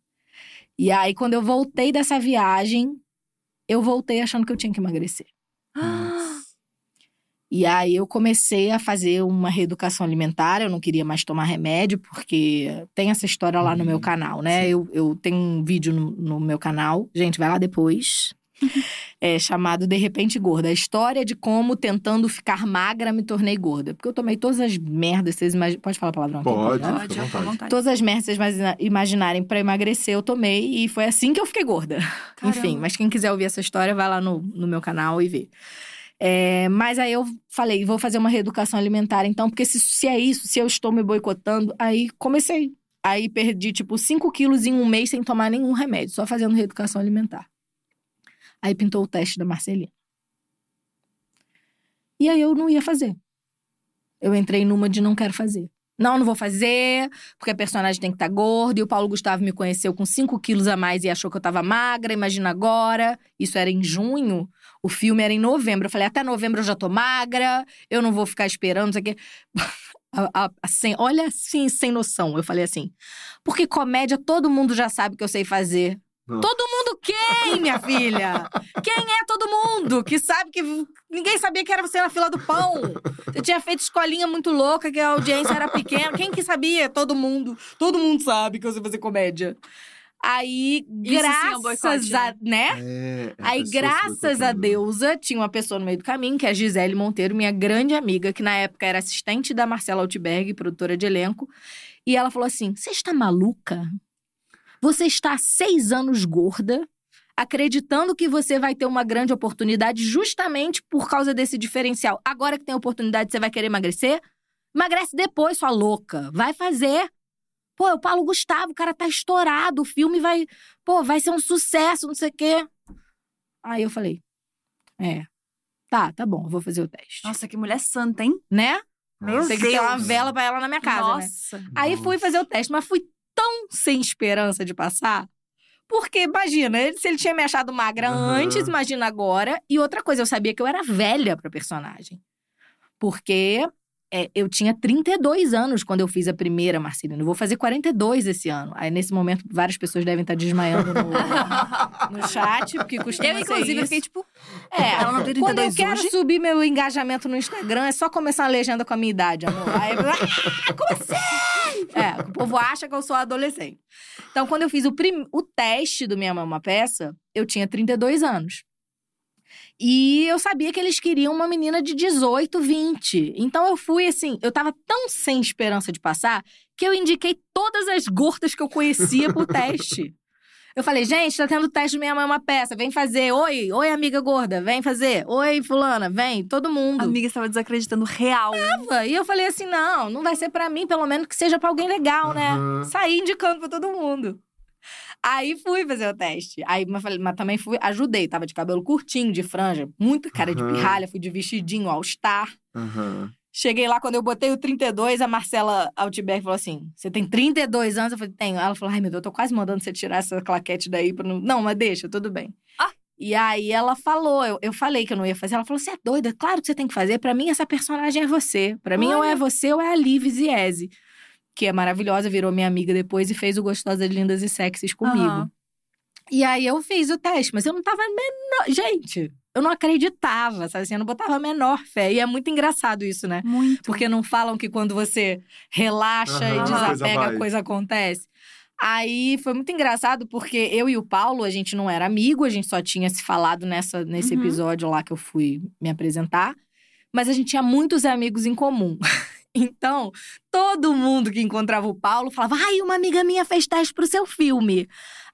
E aí, quando eu voltei dessa viagem, eu voltei achando que eu tinha que emagrecer. Ah, E aí eu comecei a fazer uma reeducação alimentar. Eu não queria mais tomar remédio, porque tem essa história lá no meu Uhum, canal, né? Eu, eu tenho um vídeo no, no meu canal. Gente, vai lá depois. é chamado De Repente Gorda. A história de como, tentando ficar magra, me tornei gorda. Porque eu tomei todas as merdas. Vocês imagi- Pode falar palavrão aqui? Pode. né? Pode, à vontade. Todas as merdas que vocês imagina- imaginarem pra emagrecer, eu tomei. E foi assim que eu fiquei gorda. Caramba. Enfim, mas quem quiser ouvir essa história, vai lá no, no meu canal e vê. É, mas aí eu falei, vou fazer uma reeducação alimentar, então, porque se, se é isso, se eu estou me boicotando, aí comecei. Aí perdi, tipo, 5 quilos em um mês sem tomar nenhum remédio, só fazendo reeducação alimentar. Aí pintou o teste da Marcelina. E aí eu não ia fazer. Eu entrei numa de não quero fazer. Não, não vou fazer, porque a personagem tem que estar gorda. E o Paulo Gustavo me conheceu com 5 quilos a mais e achou que eu tava magra, imagina agora. Isso era em junho, o filme era em novembro. Eu falei, até novembro eu já tô magra, eu não vou ficar esperando, não sei o quê. A- a- assim, olha assim, sem noção. Eu falei assim, porque comédia todo mundo já sabe que eu sei fazer. Nossa. Todo mundo quem, minha filha? Quem é todo mundo que sabe que ninguém sabia que era você na fila do pão? Você tinha feito escolinha muito louca, que a audiência era pequena. Quem que sabia? Todo mundo. Todo mundo sabe que eu sei fazer comédia. Aí, Isso é um graças boicote, a. né? É, a Aí, graças a deusa, tinha uma pessoa no meio do caminho, que é a Gisele Monteiro, minha grande amiga, que na época era assistente da Marcela Altberg, produtora de elenco. E ela falou assim: Você está maluca? Você está há seis anos gorda, acreditando que você vai ter uma grande oportunidade justamente por causa desse diferencial. Agora que tem oportunidade, você vai querer emagrecer? Emagrece depois, sua louca. Vai fazer. Pô, é o Paulo Gustavo, o cara tá estourado, o filme vai. Pô, vai ser um sucesso, não sei o quê. Aí eu falei: É. Tá, tá bom, vou fazer o teste. Nossa, que mulher santa, hein? Né? Meu Tem que ter uma Deus. vela pra ela na minha casa, né? Nossa. Aí fui fazer o teste, mas fui tão sem esperança de passar. Porque, imagina, se ele tinha me achado magra Aham. antes, imagina agora. E outra coisa, eu sabia que eu era velha pra personagem. Porque é, eu tinha 32 anos quando eu fiz a primeira Marcelina. Eu vou fazer 42 esse ano. Aí, nesse momento, várias pessoas devem estar desmaiando no, no chat, porque costuma Eu, ser inclusive, fiquei tipo. É, Ela não tem quando eu 32 quero hoje? subir meu engajamento no Instagram, é só começar a legenda com a minha idade, amor. Aí, ah, como assim? É, o povo acha que eu sou adolescente. Então, quando eu fiz o, prim... o teste do Minha Mãe é uma Peça, eu tinha 32 anos. E eu sabia que eles queriam uma menina de 18, 20. Então eu fui assim, eu tava tão sem esperança de passar que eu indiquei todas as gordas que eu conhecia pro teste. Eu falei, gente, tá tendo teste Minha Mãe é uma Peça, vem fazer. Oi, oi, amiga gorda, vem fazer. Oi, fulana, vem, todo mundo. A amiga estava desacreditando real. E eu falei assim: não, não vai ser pra mim, pelo menos que seja pra alguém legal, né? Aham. Saí indicando pra todo mundo. Aí fui fazer o teste. Aí, mas, falei, mas também fui, ajudei. Tava de cabelo curtinho, de franja, muita cara de Aham. pirralha, fui de vestidinho all-star. Aham. Cheguei lá, quando eu botei o 32, a Marcela Altberg falou assim: Você tem 32 anos? Eu falei: Tenho. Ela falou: Ai, meu Deus, eu tô quase mandando você tirar essa claquete daí. Pra não... não, mas deixa, tudo bem. Ah. E aí ela falou, eu, eu falei que eu não ia fazer. Ela falou: você é doida? Claro que você tem que fazer. Pra mim, essa personagem é você. Pra mim, ou é você ou é a Liv Ziese, que é maravilhosa, virou minha amiga depois e fez o Gostosas, Lindas e Sexys comigo. Aham. E aí eu fiz o teste, mas eu não tava menor. Gente, eu não acreditava, sabe assim? Eu não botava a menor fé. E é muito engraçado isso, né? Muito. Porque não falam que quando você relaxa Aham, e a coisa desapega, vai. a coisa acontece. Aí foi muito engraçado, porque eu e o Paulo, a gente não era amigo, a gente só tinha se falado nessa, nesse Uhum. episódio lá que eu fui me apresentar. Mas a gente tinha muitos amigos em comum. Então, todo mundo que encontrava o Paulo falava: ai, uma amiga minha fez teste pro seu filme.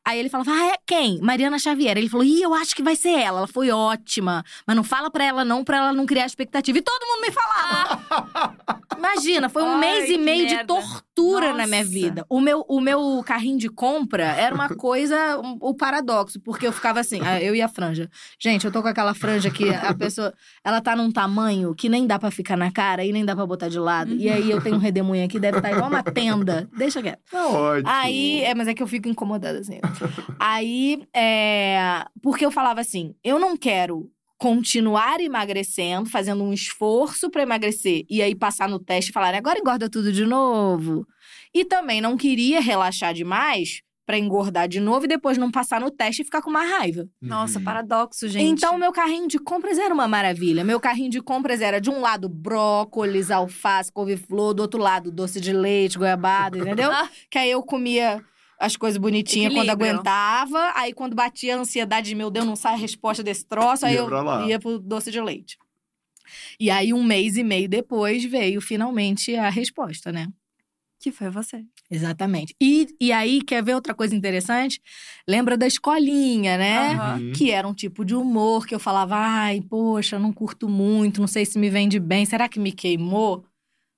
Aí ele falava, ah, é quem? Mariana Xavier. Ele falou, ih, eu acho que vai ser ela. Ela foi ótima. Mas não fala pra ela não, pra ela não criar expectativa. E todo mundo me falava. Imagina, foi um Ai, mês e meio de merda. tortura na minha Nossa. vida. O meu, o meu carrinho de compra era uma coisa, um- o paradoxo. Porque eu ficava assim, ah, eu e a franja. Gente, eu tô com aquela franja que a pessoa, ela tá num tamanho que nem dá pra ficar na cara e nem dá pra botar de lado. E aí eu tenho um redemoinho aqui, deve estar igual uma tenda. Deixa quieto. Tá ótimo. Aí, é, mas é que eu fico incomodada assim. Aí, é. Porque eu falava assim: eu não quero continuar emagrecendo, fazendo um esforço pra emagrecer e aí passar no teste e falar, agora engorda tudo de novo. E também não queria relaxar demais pra engordar de novo e depois não passar no teste e ficar com uma raiva. Nossa, Uhum. paradoxo, gente. Então, meu carrinho de compras era uma maravilha. Meu carrinho de compras era de um lado brócolis, alface, couve-flor, do outro lado doce de leite, goiabada, entendeu? Que aí eu comia as coisas bonitinhas quando Equilíbrio. aguentava. Aí quando batia a ansiedade de meu Deus, não sai a resposta desse troço, aí Ia eu ia pro doce de leite. E aí, um mês e meio depois, veio finalmente a resposta, né? Que foi você. Exatamente. E, e aí, quer ver outra coisa interessante? Lembra da escolinha, né? Uhum. Que era um tipo de humor que eu falava, ai, poxa, não curto muito, não sei se me vende bem, será que me queimou?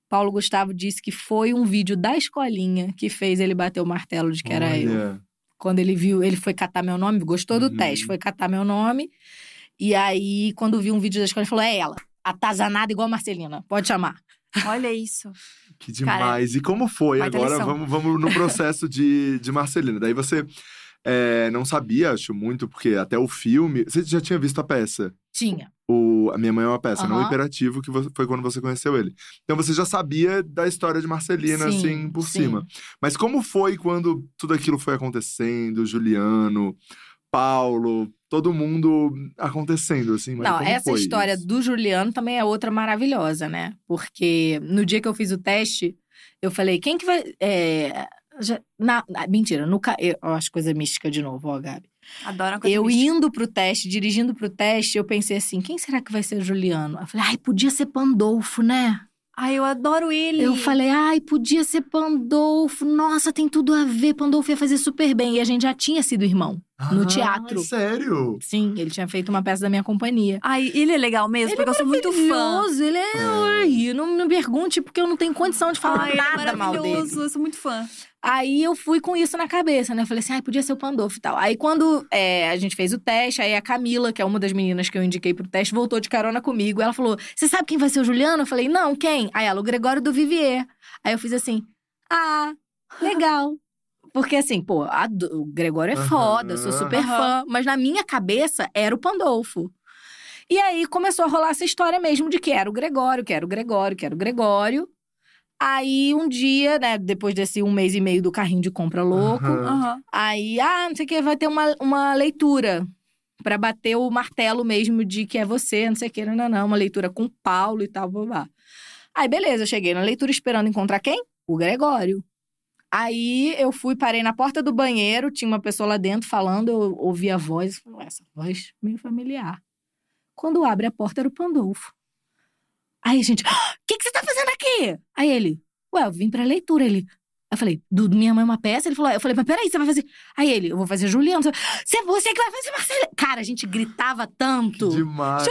Paulo Gustavo disse que foi um vídeo da escolinha que fez ele bater o martelo de que era eu. Olha. Quando ele viu, ele foi catar meu nome, gostou do Uhum. teste, foi catar meu nome. E aí, quando viu um vídeo da escola, ele falou: é ela, atazanada igual a Marcelina, pode chamar. Olha isso. Que demais. e como foi? Agora vamos, vamos no processo de, de Marcelina. Daí você é, não sabia, acho muito, porque até o filme. Você já tinha visto a peça? Tinha. O, a Minha Mãe é uma peça, não o. Imperativo, que você- foi quando você conheceu ele. Então você já sabia da história de Marcelina, Sim, assim, por sim. cima. Mas como foi quando tudo aquilo foi acontecendo? Juliano, Paulo, todo mundo acontecendo, assim. Mas Não, essa história isso? do Juliano também é outra maravilhosa, né? Porque no dia que eu fiz o teste, eu falei, quem que vai. é, já- na, na- mentira, no, eu, ó, as coisas místicas de novo, ó, Gabi. Adoro coisa Eu mística. indo pro teste, dirigindo pro teste, eu pensei assim: quem será que vai ser o Juliano? Eu falei, ai, podia ser Pandolfo, né? Ai, eu adoro ele. Eu falei, ai, podia ser Pandolfo. Nossa, tem tudo a ver. Pandolfo ia fazer super bem. E a gente já tinha sido irmão. No Ah, teatro. Sério? Sim, ele tinha feito uma peça da minha companhia. Ai, ele é legal mesmo, Ele porque eu sou muito fã. Maravilhoso, Ele é. Ai, não me pergunte, porque eu não tenho condição de falar Ai, ele é nada mal dele. maravilhoso, eu sou muito fã. Aí eu fui com isso na cabeça, né? Eu falei assim, ai, podia ser o Pandolfo e tal. Aí quando é, a gente fez o teste, aí a Camila, que é uma das meninas que eu indiquei pro teste, voltou de carona comigo. Ela falou: Você sabe quem vai ser o Juliano? Eu falei, não, quem? Aí ela, o Gregório do Vivier. Aí eu fiz assim, ah, legal. Porque assim, pô, a o Gregório é Aham. foda, sou super fã. Mas na minha cabeça era o Pandolfo. E aí começou a rolar essa história mesmo de que era o Gregório, que era o Gregório, que era o Gregório. Aí um dia, né, depois desse um mês e meio do carrinho de compra louco. Aham. aí, ah, não sei o que, vai ter uma, uma leitura pra bater o martelo mesmo de que é você, não sei o que, não, não, não, uma leitura com Paulo e tal, babá. Aí, beleza, eu cheguei na leitura esperando encontrar quem? O Gregório. Aí eu fui, parei na porta do banheiro, tinha uma pessoa lá dentro falando, eu ouvi a voz, falei, "Ué, essa voz meio familiar. Quando abre a porta era o Pandolfo. Aí a gente, "Ah, o que, que você tá fazendo aqui? Aí ele, ué, eu vim pra leitura. Ele, eu falei, do Minha Mãe é uma peça? Ele falou, eu falei, mas peraí, você vai fazer. Aí ele, eu vou fazer Juliano. Você, "Você- você que vai fazer Marcelo. Cara, a gente gritava tanto. Demais.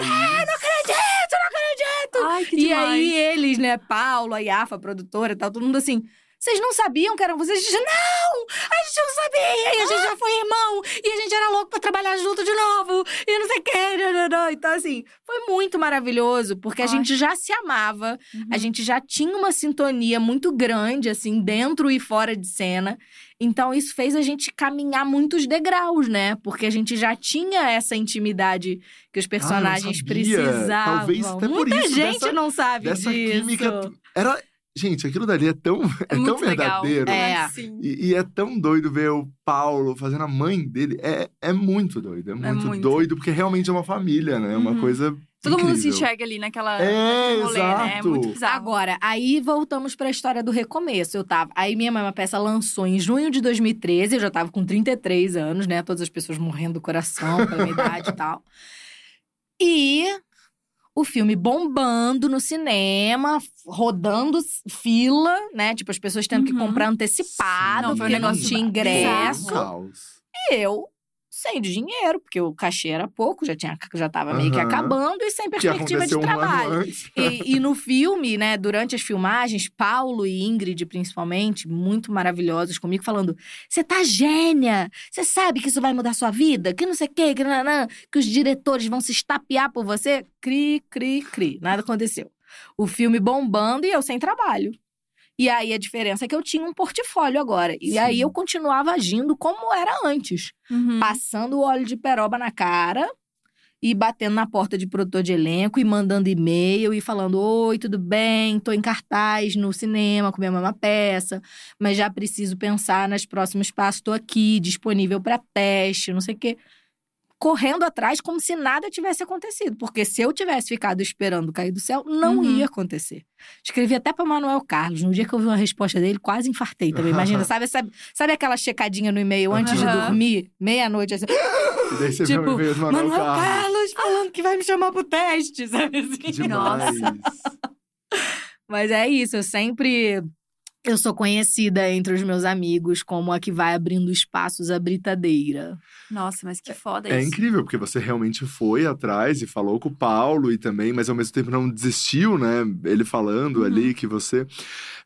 Ai, que E demais. aí eles, né, Paulo, a Iafa, a produtora e tal, todo mundo assim. Vocês não sabiam que eram vocês? Não! A gente não sabia, e a gente já foi irmão, e a gente era louco pra trabalhar junto de novo, e não sei o que. não, não, não." Então, assim, foi muito maravilhoso, porque a Ai. gente já se amava, Uhum. a gente já tinha uma sintonia muito grande, assim, dentro e fora de cena. Então, isso fez a gente caminhar muitos degraus, né? Porque a gente já tinha essa intimidade que os personagens sabia. precisavam. Talvez até por Muita gente dessa- não sabe Dessa disso. química. Era. Gente, aquilo dali é tão, é tão muito legal. verdadeiro. É. Sim. E, e é tão doido ver o Paulo fazendo a mãe dele. É, é muito doido. É muito, muito. doido, porque realmente é uma família, né? É uma Uhum. coisa. Todo mundo se incrível. enxerga ali naquela. É, rolê, né? É exato. muito bizarro. Agora, aí voltamos pra história do recomeço. Eu tava. Aí minha mãe, uma peça lançou em junho de 2013, eu já tava com 33 anos, né? Todas as pessoas morrendo do coração pela minha idade e tal. E o filme bombando no cinema, rodando fila, né? Tipo, as pessoas tendo que Uhum. comprar antecipado, Não, um porque não negócio tinha ingresso. Um caos. E eu sem dinheiro, porque o cachê era pouco, já, tinha, já tava meio que acabando e sem perspectiva de um trabalho. antes. E, e no filme, né, durante as filmagens, Paulo e Ingrid, principalmente, muito maravilhosos comigo, falando: Você tá gênia! Você sabe que isso vai mudar sua vida? Que não sei o quê, que, que os diretores vão se estapear por você? Cri, cri, cri. Nada aconteceu. O filme bombando e eu sem trabalho. E aí a diferença é que eu tinha um portfólio agora. E Sim. aí eu continuava agindo como era antes Uhum. passando o óleo de peroba na cara e batendo na porta de produtor de elenco e mandando e-mail e falando: Oi, tudo bem? Tô em cartaz no cinema com minha mesma peça, mas já preciso pensar nos próximos passos. Tô aqui, disponível para teste, não sei o quê. Correndo atrás como se nada tivesse acontecido. Porque se eu tivesse ficado esperando cair do céu, não Uhum. ia acontecer. Escrevi até para Manuel Carlos. No dia que eu vi uma resposta dele, quase infartei também. Imagina, sabe, sabe, sabe aquela checadinha no e-mail antes de Aham. dormir? Meia-noite, assim. E daí você Tipo, Manuel Manuel Carlos. Carlos falando que vai me chamar pro teste, sabe assim? Demais. Mas é isso, eu sempre. Eu sou conhecida entre os meus amigos como a que vai abrindo espaços à britadeira. Nossa, mas que foda É isso. incrível, porque você realmente foi atrás e falou com o Paulo e também, mas ao mesmo tempo não desistiu, né? Ele falando Uhum. ali que você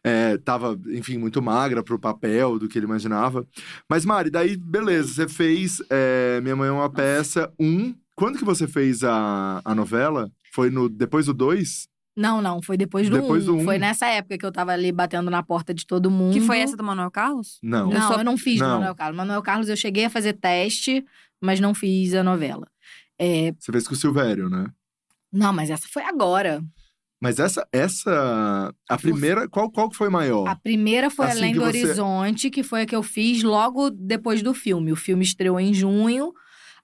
é, tava, enfim, muito magra pro papel do que ele imaginava. Mas, Mari, daí, beleza, você fez é, Minha Mãe é uma Peça, um. Quando que você fez a, a novela? Foi no depois do dois? Não, não, foi depois do Depois um. um. Foi nessa época que eu tava ali batendo na porta de todo mundo. Que foi essa do Manuel Carlos? Não. Não, Eu só- eu não fiz Não. do Manuel Carlos. Manuel Carlos eu cheguei a fazer teste, mas não fiz a novela. É, Você fez com o Silvério, né? não, mas essa foi agora. Mas essa, essa, a primeira, qual, qual que foi maior? A primeira foi Assim Além do você- Horizonte, que foi a que eu fiz logo depois do filme. O filme estreou em junho.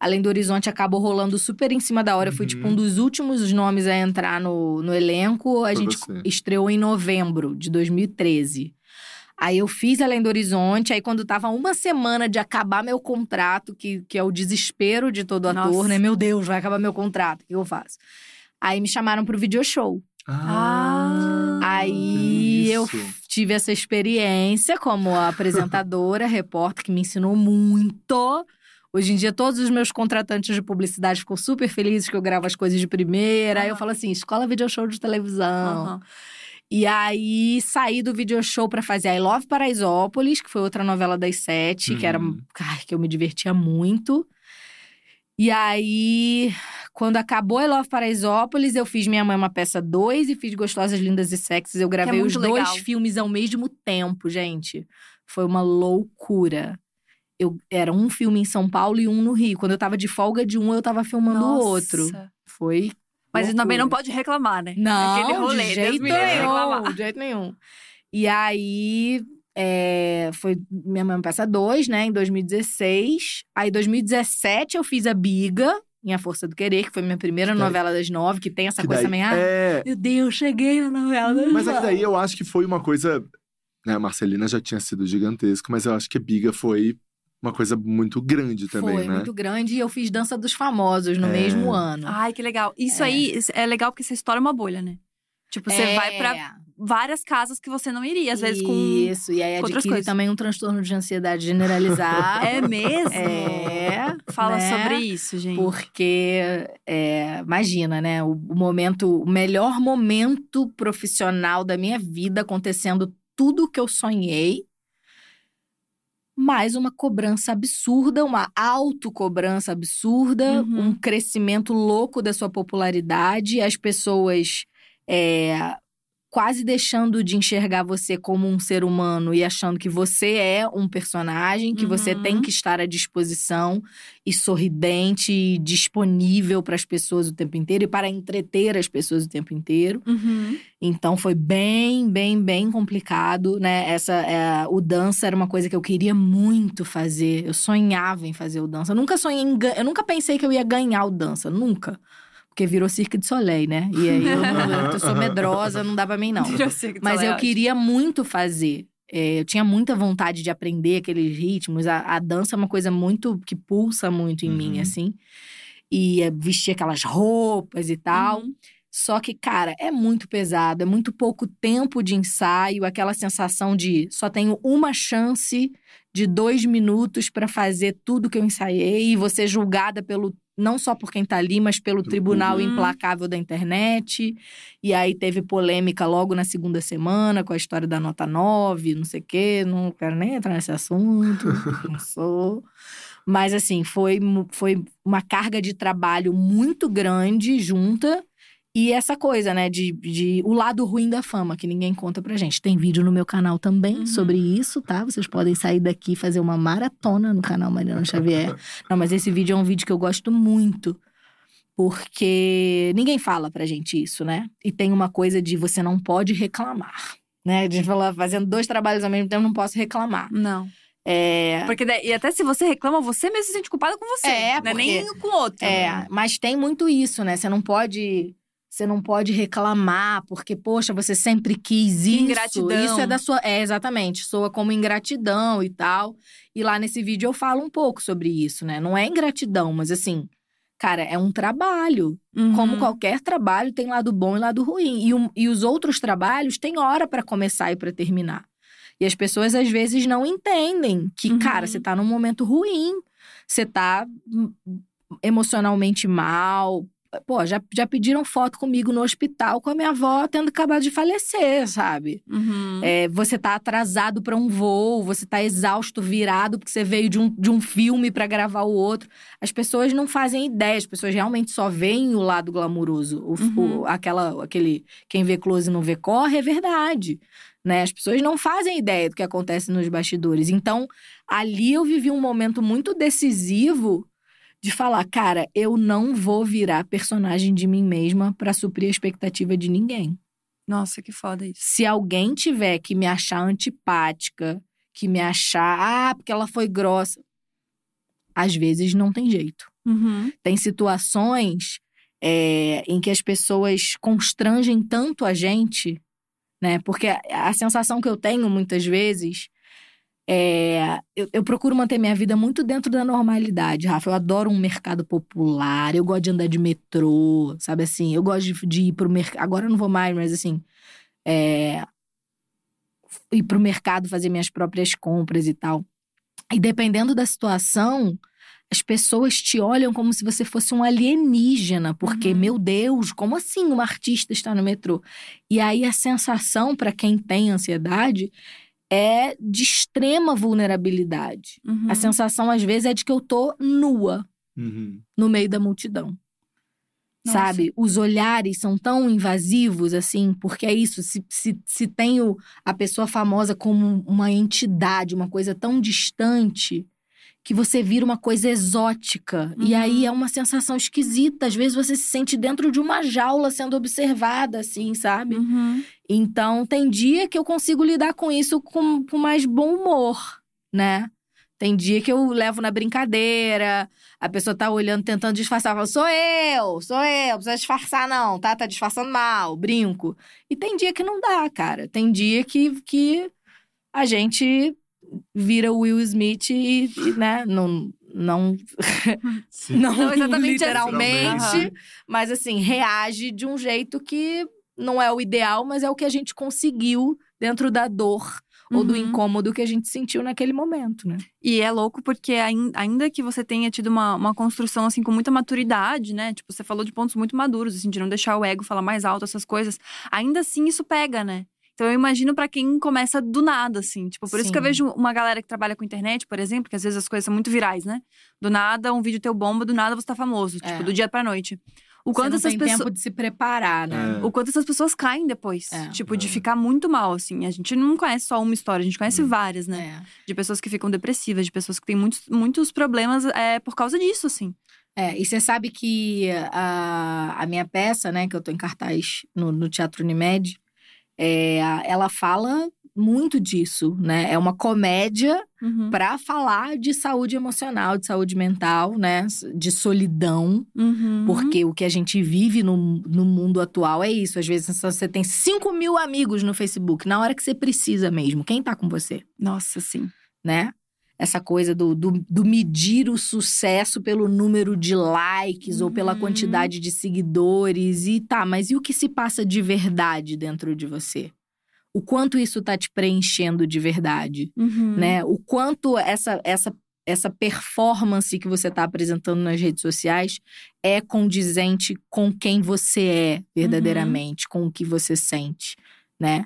Além do Horizonte acabou rolando super em cima da hora. Eu fui, Uhum. tipo, um dos últimos nomes a entrar no, no elenco. A Foi gente você. estreou em novembro de 2013. Aí eu fiz Além do Horizonte. Aí, quando tava uma semana de acabar meu contrato, que, que é o desespero de todo ator, Nossa. né? Meu Deus, vai acabar meu contrato. O que eu faço? Aí me chamaram pro video show. Ah. Aí eu tive essa experiência como apresentadora, repórter, que me ensinou muito. Hoje em dia, todos os meus contratantes de publicidade ficam super felizes que eu gravo as coisas de primeira. Aí eu falo assim: escola video show de televisão. Aham. E aí saí do video show pra fazer I Love Paraisópolis, que foi outra novela das sete, que era. Uhum. Ai, que eu me divertia muito. E aí, quando acabou I Love Paraisópolis, eu fiz Minha Mãe é uma Peça 2 e fiz Gostosas, Lindas e Sexys. Eu gravei os muito dois legal. filmes ao mesmo tempo, gente. Foi uma loucura. Eu, era um filme em São Paulo e um no Rio. Quando eu tava de folga de um, eu tava filmando o outro. Nossa. Foi. Mas loucura. também não pode reclamar, né? Não, Aquele rolê, de jeito nenhum, de jeito nenhum. E aí, é, foi Minha Mãe Peça 2, né, em 2016. Aí, em 2017, eu fiz a Biga, em A Força do Querer, que foi minha primeira Que daí- novela das nove, que tem essa Que coisa daí- também, ah, É, meu Deus, cheguei na novela das Mas é nove. daí eu acho que foi uma coisa. Né, a Marcelina já tinha sido gigantesco, mas eu acho que a Biga foi uma coisa muito grande também, Foi né? muito grande e eu fiz Dança dos Famosos no É. mesmo ano. Ai, que legal. Isso É. aí é legal porque essa história é uma bolha, né? Tipo, você É. vai pra várias casas que você não iria, às vezes com. Isso, e aí com outras adquire coisas. também um transtorno de ansiedade generalizado. É mesmo? É, Fala né? sobre isso, gente. Porque, é, imagina, né? O, momento, o melhor momento profissional da minha vida acontecendo tudo o que eu sonhei. Mais uma cobrança absurda, uma autocobrança absurda, Uhum. um crescimento louco da sua popularidade, as pessoas é, quase deixando de enxergar você como um ser humano e achando que você é um personagem, que você Uhum. tem que estar à disposição e sorridente e disponível para as pessoas o tempo inteiro e para entreter as pessoas o tempo inteiro. Uhum. Então foi bem, bem, bem complicado, né? Essa, é, o dança era uma coisa que eu queria muito fazer. Eu sonhava em fazer o dança. Eu nunca sonhei em, eu nunca pensei que eu ia ganhar o dança, nunca. Porque virou Cirque de Soleil, né? E aí eu, não- eu sou medrosa, não dá pra mim não. Eu sei que Mas é eu ótimo. queria muito fazer. É, eu tinha muita vontade de aprender aqueles ritmos. A, a dança é uma coisa muito que pulsa muito em mim, Uhum. assim. E é, vestir aquelas roupas e tal. Uhum. Só que, cara, é muito pesado, é muito pouco tempo de ensaio, aquela sensação de só tenho uma chance de dois minutos pra fazer tudo que eu ensaiei e você julgada pelo. Não só por quem tá ali, mas pelo tribunal público. implacável da internet. E aí teve polêmica logo na segunda semana com a história da nota 9, não sei o quê. Não quero nem entrar nesse assunto, não sou. Mas assim, foi, foi uma carga de trabalho muito grande junta. E essa coisa, né, de, de o lado ruim da fama, que ninguém conta pra gente. Tem vídeo no meu canal também Uhum. sobre isso, tá? Vocês podem sair daqui e fazer uma maratona no canal Mariana Xavier. Não, mas esse vídeo é um vídeo que eu gosto muito. Porque ninguém fala pra gente isso, né? E tem uma coisa de você não pode reclamar. Né? A gente fala, fazendo dois trabalhos ao mesmo tempo, não posso reclamar. Não. É, Porque e até se você reclama, você mesmo se sente culpada com você. É, não é porque- nem com o outro. É, mas tem muito isso, né? Você não pode. Você não pode reclamar, porque, poxa, você sempre quis isso. ingratidão. Isso é da sua. É, exatamente. Soa como ingratidão e tal. E lá nesse vídeo eu falo um pouco sobre isso, né? Não é ingratidão, mas assim, cara, é um trabalho. Uhum. Como qualquer trabalho, tem lado bom e lado ruim. E, um- e os outros trabalhos têm hora pra começar e pra terminar. E as pessoas às vezes não entendem que, Uhum. cara, você tá num momento ruim, você tá hum, emocionalmente mal. Pô, já, já pediram foto comigo no hospital com a minha avó tendo acabado de falecer, sabe? Uhum. É, você tá atrasado pra um voo, você tá exausto, virado, porque você veio de um, de um filme pra gravar o outro. As pessoas não fazem ideia, as pessoas realmente só veem o lado glamuroso. O, Uhum. o- aquela, aquele quem vê close não vê corre, é verdade. Né? As pessoas não fazem ideia do que acontece nos bastidores. Então, ali eu vivi um momento muito decisivo de falar, cara, eu não vou virar personagem de mim mesma pra suprir a expectativa de ninguém. Nossa, que foda isso. Se alguém tiver que me achar antipática, que me achar, ah, porque ela foi grossa, às vezes não tem jeito. Uhum. Tem situações é, em que as pessoas constrangem tanto a gente, né? Porque a, a sensação que eu tenho muitas vezes é. Eu, eu procuro manter minha vida muito dentro da normalidade, Rafa. Eu adoro um mercado popular, eu gosto de andar de metrô, sabe assim? Eu gosto de, de ir pro mercado. Agora eu não vou mais, mas assim. É, ir pro mercado fazer minhas próprias compras e tal. E dependendo da situação, as pessoas te olham como se você fosse um alienígena, porque, Uhum. meu Deus, como assim um artista está no metrô? E aí a sensação para quem tem ansiedade é de extrema vulnerabilidade. Uhum. A sensação às vezes é de que eu tô nua Uhum. no meio da multidão. Nossa. Sabe? Os olhares são tão invasivos, assim, porque é isso. Se, se, se tem o- a pessoa famosa como uma entidade, uma coisa tão distante, que você vira uma coisa exótica. E Uhum. aí é uma sensação esquisita. Às vezes você se sente dentro de uma jaula sendo observada, assim, sabe? Uhum. Então, tem dia que eu consigo lidar com isso com, com mais bom humor, né? Tem dia que eu levo na brincadeira, a pessoa tá olhando, tentando disfarçar. Eu falo, sou eu, sou eu, não precisa disfarçar não, tá? Tá disfarçando mal, brinco. E tem dia que não dá, cara. Tem dia que, que a gente vira o Will Smith e, e, né, não... Não, Sim. não, Não exatamente literalmente, assim. Mas assim, reage de um jeito que não é o ideal, mas é o que a gente conseguiu dentro da dor ou do Uhum. incômodo que a gente sentiu naquele momento, né? E é louco porque ain- ainda que você tenha tido uma, uma construção, assim, com muita maturidade, né? Tipo, você falou de pontos muito maduros, assim, de não deixar o ego falar mais alto, essas coisas. Ainda assim, isso pega, né? Então eu imagino pra quem começa do nada, assim. Tipo, por isso que eu Sim. vejo uma galera que trabalha com internet, por exemplo, que às vezes as coisas são muito virais, né? Do nada, um vídeo teu bomba, do nada você tá famoso. É. Tipo, do dia pra noite. O Você quanto não essas tem pessoas. tempo de se preparar, né? É. O quanto essas pessoas caem depois. É. tipo, de É. ficar muito mal, assim. A gente não conhece só uma história, a gente conhece Hum. várias, né? É. De pessoas que ficam depressivas, de pessoas que têm muitos, muitos problemas é, por causa disso, assim. É, e você sabe que a, a minha peça, né, que eu tô em cartaz no, no Teatro Unimed, é, ela fala muito disso, né? É uma comédia Uhum. para falar de saúde emocional, de saúde mental, né? De solidão. Uhum. Porque o que a gente vive no, no mundo atual é isso. Às vezes você tem 5 mil amigos no Facebook, na hora que você precisa mesmo. Quem tá com você? Nossa, sim. né? Essa coisa do, do, do medir o sucesso pelo número de likes ou pela Uhum. quantidade de seguidores. E tá, mas e o que se passa de verdade dentro de você? O quanto isso tá te preenchendo de verdade, Uhum. né? O quanto essa, essa, essa performance que você tá apresentando nas redes sociais é condizente com quem você é verdadeiramente, com o que você sente, né?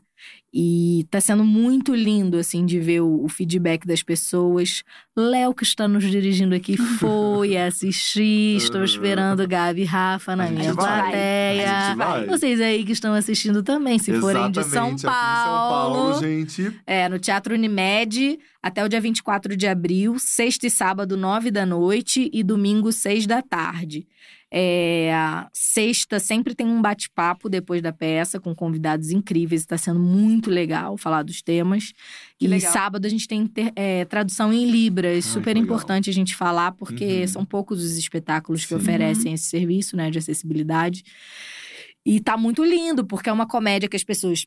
E tá sendo muito lindo, assim, de ver o, o feedback das pessoas. Léo, que está nos dirigindo aqui, foi assistir. Estou esperando Gabi e Rafa na minha plateia. A gente vai. Vocês aí que estão assistindo também, se forem de São Exatamente, em São Paulo, gente. é, no Teatro Unimed, até o dia 24 de abril, sexta e sábado, nove da noite, e domingo, seis da tarde. É, sexta sempre tem um bate-papo depois da peça, com convidados incríveis, está sendo muito legal falar dos temas. Que e legal. sábado a gente tem ter- é, tradução em Libras, Ai, super importante a gente falar, porque Uhum. são poucos os espetáculos que Sim. oferecem esse serviço né, de acessibilidade. E tá muito lindo, porque é uma comédia que as pessoas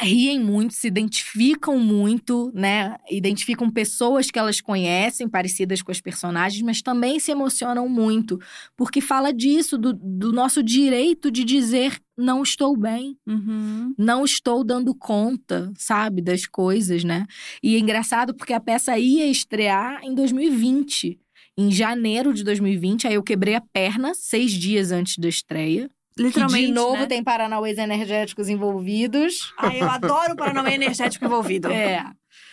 riem muito, se identificam muito, né? Identificam pessoas que elas conhecem, parecidas com as personagens, mas também se emocionam muito, porque fala disso, do, do nosso direito de dizer não estou bem, Uhum. não estou dando conta, sabe, das coisas, né? E é engraçado porque a peça ia estrear em 2020. Em janeiro de 2020, aí eu quebrei a perna seis dias antes da estreia. Literalmente. que de novo né? tem paranauês energéticos envolvidos. Ai, eu adoro o Paranauê energético envolvido. É.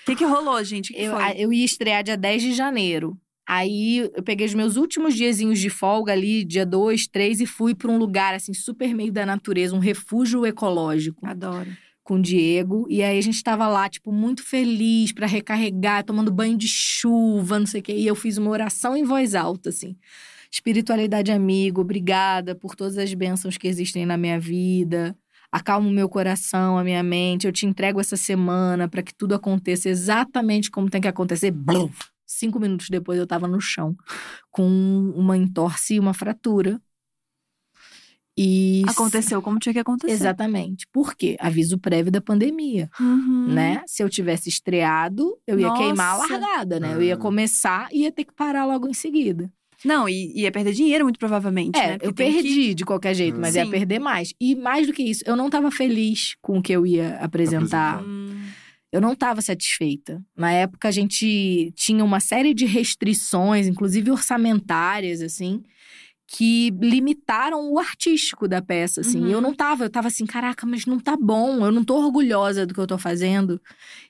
O que, que rolou, gente? Que, Eu, eu ia estrear dia 10 de janeiro. Aí eu peguei os meus últimos diazinhos de folga ali, dia 2, 3, e fui para um lugar assim, super meio da natureza, um refúgio ecológico Adoro. com o Diego. E aí a gente tava lá, tipo, muito feliz para recarregar, tomando banho de chuva, não sei o quê. E eu fiz uma oração em voz alta, assim. Espiritualidade amigo, obrigada por todas as bênçãos que existem na minha vida. Acalma o meu coração, a minha mente. Eu te entrego essa semana para que tudo aconteça exatamente como tem que acontecer. Blum! Cinco minutos depois eu tava no chão com uma entorse e uma fratura. E Aconteceu como tinha que acontecer. Exatamente. Por quê? Aviso prévio da pandemia, Uhum. né? Se eu tivesse estreado, eu ia queimar a Nossa. largada, né? Eu ia Ah. começar e ia ter que parar logo em seguida. Não, e ia perder dinheiro, muito provavelmente. É, né? Eu perdi que- de qualquer jeito, mas ia Sim. perder mais. E mais do que isso, eu não tava feliz com o que eu ia apresentar. Apresentar. Hum. Eu não estava satisfeita. Na época, a gente tinha uma série de restrições, inclusive orçamentárias, assim, que limitaram o artístico da peça, assim. Uhum. Eu não tava, eu tava assim, caraca, mas não tá bom, eu não tô orgulhosa do que eu tô fazendo.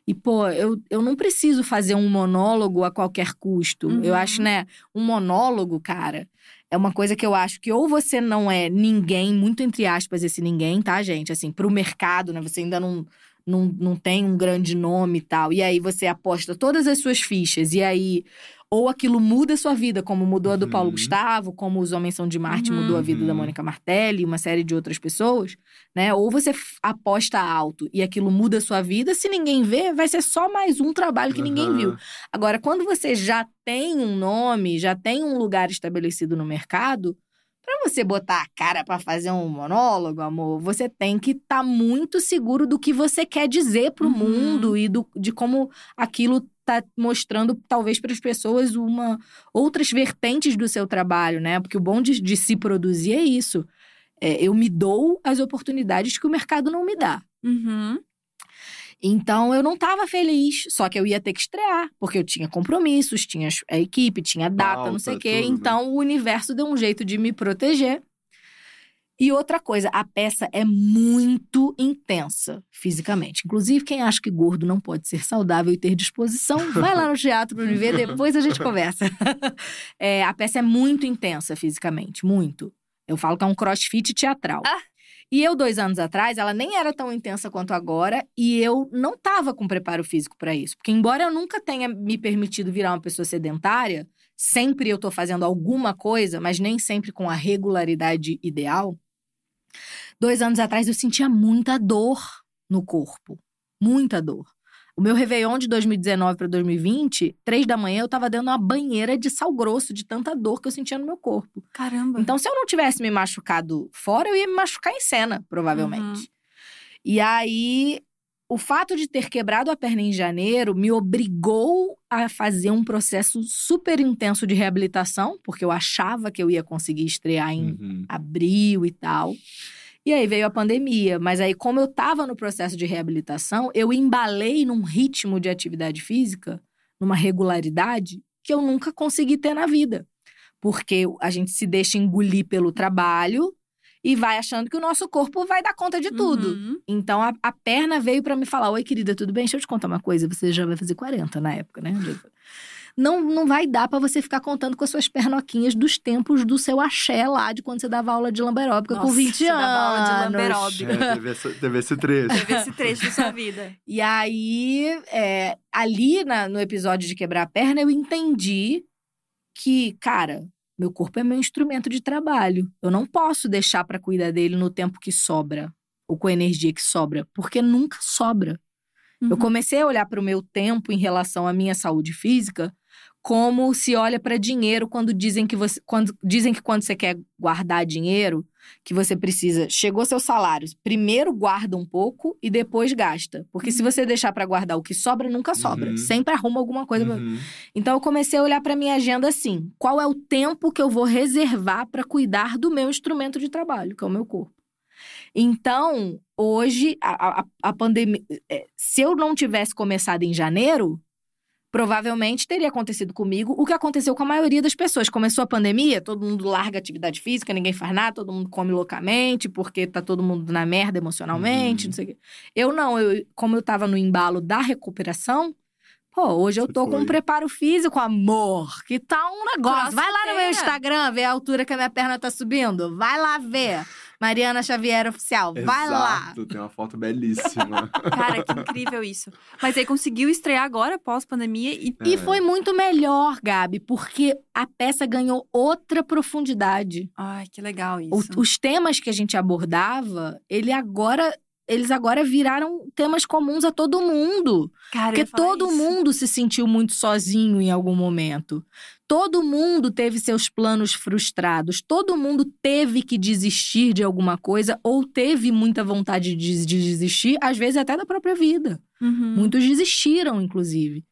E, pô, eu, eu não preciso fazer um monólogo a qualquer custo. Uhum. Eu acho, né, um monólogo, cara, é uma coisa que eu acho que ou você não é ninguém, muito entre aspas esse ninguém, tá, gente? Assim, pro mercado, né, você ainda não não, não tem um grande nome e tal. E aí você aposta todas as suas fichas. E aí, ou aquilo muda a sua vida, como mudou a do Paulo Uhum. Gustavo, como Os Homens São de Marte Uhum. mudou a vida da Uhum. Mônica Martelli e uma série de outras pessoas, né? Ou você aposta alto e aquilo muda a sua vida. Se ninguém vê, vai ser só mais um trabalho que ninguém Aham. viu. Agora, quando você já tem um nome, já tem um lugar estabelecido no mercado, para você botar a cara para fazer um monólogo, amor, você tem que estar muito seguro do que você quer dizer pro Uhum. mundo e do, de como aquilo tá mostrando, talvez, para as pessoas uma outras vertentes do seu trabalho, né? Porque o bom de, de se produzir é isso. É, eu me dou as oportunidades que o mercado não me dá. Uhum. Então eu não tava feliz, só que eu ia ter que estrear, porque eu tinha compromissos, tinha a equipe, tinha data, não sei o quê. tudo, né? Então o universo deu um jeito de me proteger. E outra coisa, a peça é muito intensa fisicamente. Inclusive, quem acha que gordo não pode ser saudável e ter disposição, vai lá no teatro para me ver, depois a gente conversa. É, a peça é muito intensa fisicamente, muito. Eu falo que é um crossfit teatral. Ah. E eu, dois anos atrás, ela nem era tão intensa quanto agora, e eu não tava com preparo físico para isso. Porque, embora eu nunca tenha me permitido virar uma pessoa sedentária, sempre eu tô fazendo alguma coisa, mas nem sempre com a regularidade ideal. Dois anos atrás eu sentia muita dor no corpo. Muita dor. O meu Réveillon de 2019 para 2020, três da manhã, eu tava dando uma banheira de sal grosso, de tanta dor que eu sentia no meu corpo. Caramba. Então, se eu não tivesse me machucado fora, eu ia me machucar em cena, provavelmente. Uhum. E aí, o fato de ter quebrado a perna em janeiro me obrigou a fazer um processo super intenso de reabilitação, porque eu achava que eu ia conseguir estrear em Uhum. abril e tal. E aí veio a pandemia, mas aí como eu tava no processo de reabilitação, eu embalei num ritmo de atividade física, numa regularidade que eu nunca consegui ter na vida. Porque a gente se deixa engolir pelo trabalho e vai achando que o nosso corpo vai dar conta de tudo. Uhum. Então a, a perna veio pra me falar: Oi, querida, tudo bem? Deixa eu te contar uma coisa. Você já vai fazer 40 na época, né? Não, não vai dar pra você ficar contando com as suas pernoquinhas dos tempos do seu axé lá, de quando você dava aula de lamberóbica com Nossa, 20 você anos. dava aula de lamberóbica. É, teve, essa- teve esse trecho. Teve esse trecho da sua vida. E aí, é, ali na- no episódio de quebrar a perna, eu entendi que, cara, meu corpo é meu instrumento de trabalho. Eu não posso deixar pra cuidar dele no tempo que sobra, ou com a energia que sobra, porque nunca sobra. Eu Uhum. comecei a olhar para o meu tempo em relação à minha saúde física como se olha para dinheiro quando dizem que você quando dizem que quando você quer guardar dinheiro, que você precisa, chegou seu salário, primeiro guarda um pouco e depois gasta. Porque se você deixar para guardar o que sobra, nunca sobra. Uhum. Sempre arruma alguma coisa. pra- Uhum. Então eu comecei a olhar para minha agenda assim: qual é o tempo que eu vou reservar para cuidar do meu instrumento de trabalho, que é o meu corpo. Então, hoje, a, a, a pandemia. é, Se eu não tivesse começado em janeiro, provavelmente teria acontecido comigo o que aconteceu com a maioria das pessoas. Começou a pandemia, todo mundo larga atividade física, ninguém faz nada, todo mundo come loucamente, porque tá todo mundo na merda emocionalmente, Uhum. não sei o quê. Eu não, eu, como eu tava no embalo da recuperação, pô, hoje eu Você tô com um foi. preparo físico, amor, que tá um negócio. Vai lá no meu. Instagram ver a altura que a minha perna tá subindo. Vai lá ver. Mariana Xavier Oficial, vai lá. Exato, tem uma foto belíssima. Cara, que incrível isso. Mas aí conseguiu estrear agora, pós-pandemia, e E É. foi muito melhor, Gabi, porque a peça ganhou outra profundidade. Ai, que legal O- isso. os temas que a gente abordava, ele agora, eles agora viraram temas comuns a todo mundo. Cara, eu Porque ia falar todo isso. mundo se sentiu muito sozinho em algum momento. Todo mundo teve seus planos frustrados. Todo mundo teve que desistir de alguma coisa ou teve muita vontade de, de desistir, às vezes até da própria vida. Uhum. Muitos desistiram, inclusive,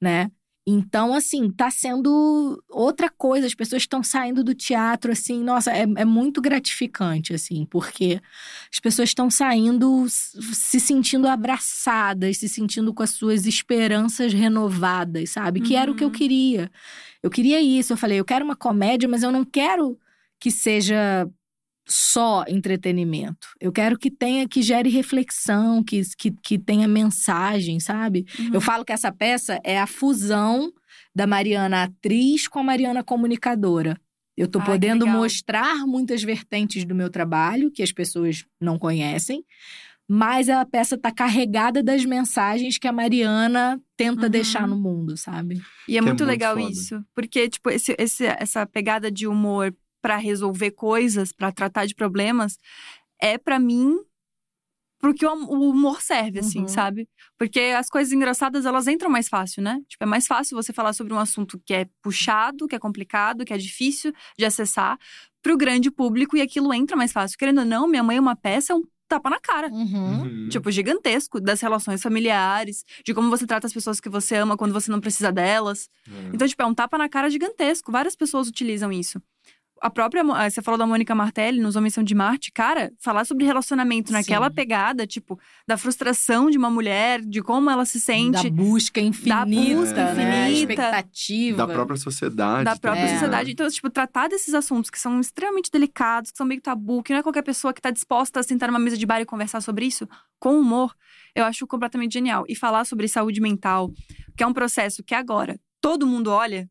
né? Então, assim, tá sendo outra coisa. As pessoas estão saindo do teatro, assim, nossa, é, é muito gratificante, assim, porque as pessoas estão saindo se sentindo abraçadas, se sentindo com as suas esperanças renovadas, sabe? Que era o que eu Uhum. queria. Eu queria isso. Eu falei, eu quero uma comédia, mas eu não quero que seja só entretenimento. Eu quero que tenha, que gere reflexão, que, que, que tenha mensagem, sabe? Uhum. Eu falo que essa peça é a fusão da Mariana atriz com a Mariana comunicadora. Eu que podendo mostrar muitas vertentes do meu trabalho que as pessoas não conhecem, mas a peça tá carregada das mensagens que a Mariana tenta Uhum. deixar no mundo, sabe? E é é muito muito legal foda. isso. Porque, tipo, esse, esse- essa pegada de humor pra resolver coisas, pra tratar de problemas, é pra mim pro que o o humor serve, assim, Uhum. sabe? Porque as coisas engraçadas, elas entram mais fácil, né? Tipo, é mais fácil você falar sobre um assunto que é puxado, que é complicado, que é difícil de acessar pro grande público e aquilo entra mais fácil. Querendo ou não, Minha Mãe é uma peça, é um tapa na cara. Uhum. Tipo, gigantesco das relações familiares, de como você trata as pessoas que você ama quando você não precisa delas. É. Então, tipo, é um tapa na cara gigantesco. Várias pessoas utilizam isso. A própria. Você falou da Mônica Martelli nos Homens São de Marte. Cara, falar sobre relacionamento naquela Sim. pegada, tipo, da frustração de uma mulher, de como ela se Da sente. busca infinita, busca né? infinita. Expectativa. Da própria sociedade. da própria né? sociedade. Então, tipo, tratar desses assuntos que são extremamente delicados, que são meio tabu, que não é qualquer pessoa que tá disposta a sentar numa mesa de bar e conversar sobre isso com humor, eu acho completamente genial. E falar sobre saúde mental, que é um processo que agora todo mundo olha,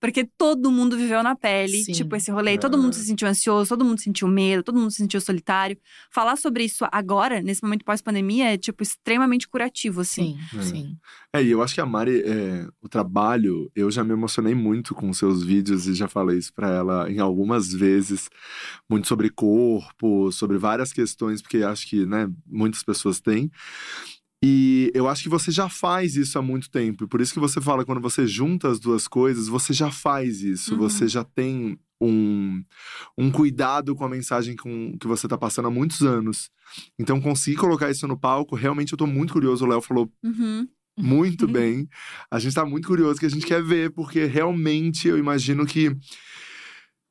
porque todo mundo viveu na pele, Sim. tipo, esse rolê, todo É. mundo se sentiu ansioso, todo mundo sentiu medo, todo mundo se sentiu solitário. Falar sobre isso agora, nesse momento pós-pandemia, é, tipo, extremamente curativo, assim. Sim, É. sim. É, e eu acho que a Mari, é, o trabalho, eu já me emocionei muito com os seus vídeos e já falei isso pra ela em algumas vezes, muito sobre corpo, sobre várias questões, porque acho que, né, muitas pessoas têm. E eu acho que você já faz isso há muito tempo. E por isso que você fala, quando você junta as duas coisas, você já faz isso. Uhum. Você já tem um, um cuidado com a mensagem com, que você tá passando há muitos anos. Então, conseguir colocar isso no palco, realmente eu tô muito curioso. O Léo falou Uhum. muito bem. A gente tá muito curioso, que a gente quer ver, porque realmente eu imagino que.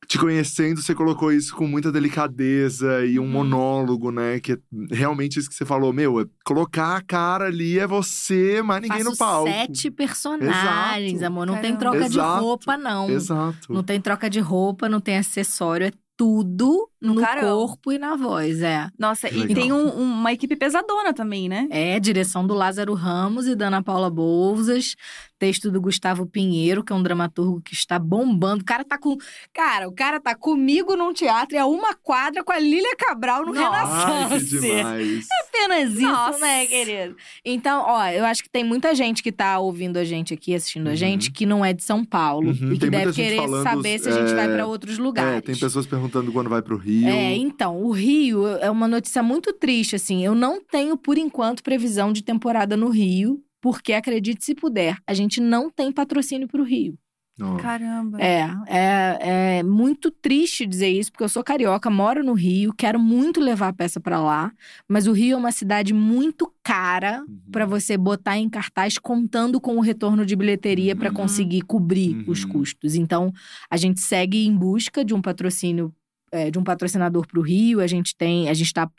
Te conhecendo, você colocou isso com muita delicadeza e um Uhum. monólogo, né? Que é realmente isso que você falou, meu, é colocar a cara ali é você, mas ninguém Faço no palco. sete personagens, Exato. amor. Não tem Caramba. troca de Exato. roupa, não. Exato. Não tem troca de roupa, não tem acessório. É tudo No no, corpo e na voz, é. Nossa, e Legal. tem um- uma equipe pesadona também, né? É, direção do Lázaro Ramos e da Ana Paula Bouzas. Texto do Gustavo Pinheiro, que é um dramaturgo que está bombando. O cara tá com. Cara, o cara tá comigo num teatro e a uma quadra com a Lília Cabral no Renaissance. demais. Apenas isso, Nossa. né, querido? Então, ó, eu acho que tem muita gente que tá ouvindo a gente aqui, assistindo a Uhum. gente, que não é de São Paulo. Uhum, E que tem muita deve querer falando, saber se a gente vai é, pra outros lugares. É, tem pessoas perguntando quando vai pro Rio. É, então, o Rio é uma notícia muito triste, assim. Eu não tenho, por enquanto, previsão de temporada no Rio, porque, acredite se puder, a gente não tem patrocínio pro Rio. Ó. Caramba. É, é, é muito triste dizer isso, porque eu sou carioca, moro no Rio, quero muito levar a peça pra lá, mas o Rio é uma cidade muito cara Uhum. pra você botar em cartaz contando com o retorno de bilheteria pra Uhum. conseguir cobrir Uhum. os custos. Então, a gente segue em busca de um patrocínio é, de um patrocinador para o Rio, a gente tem, a gente está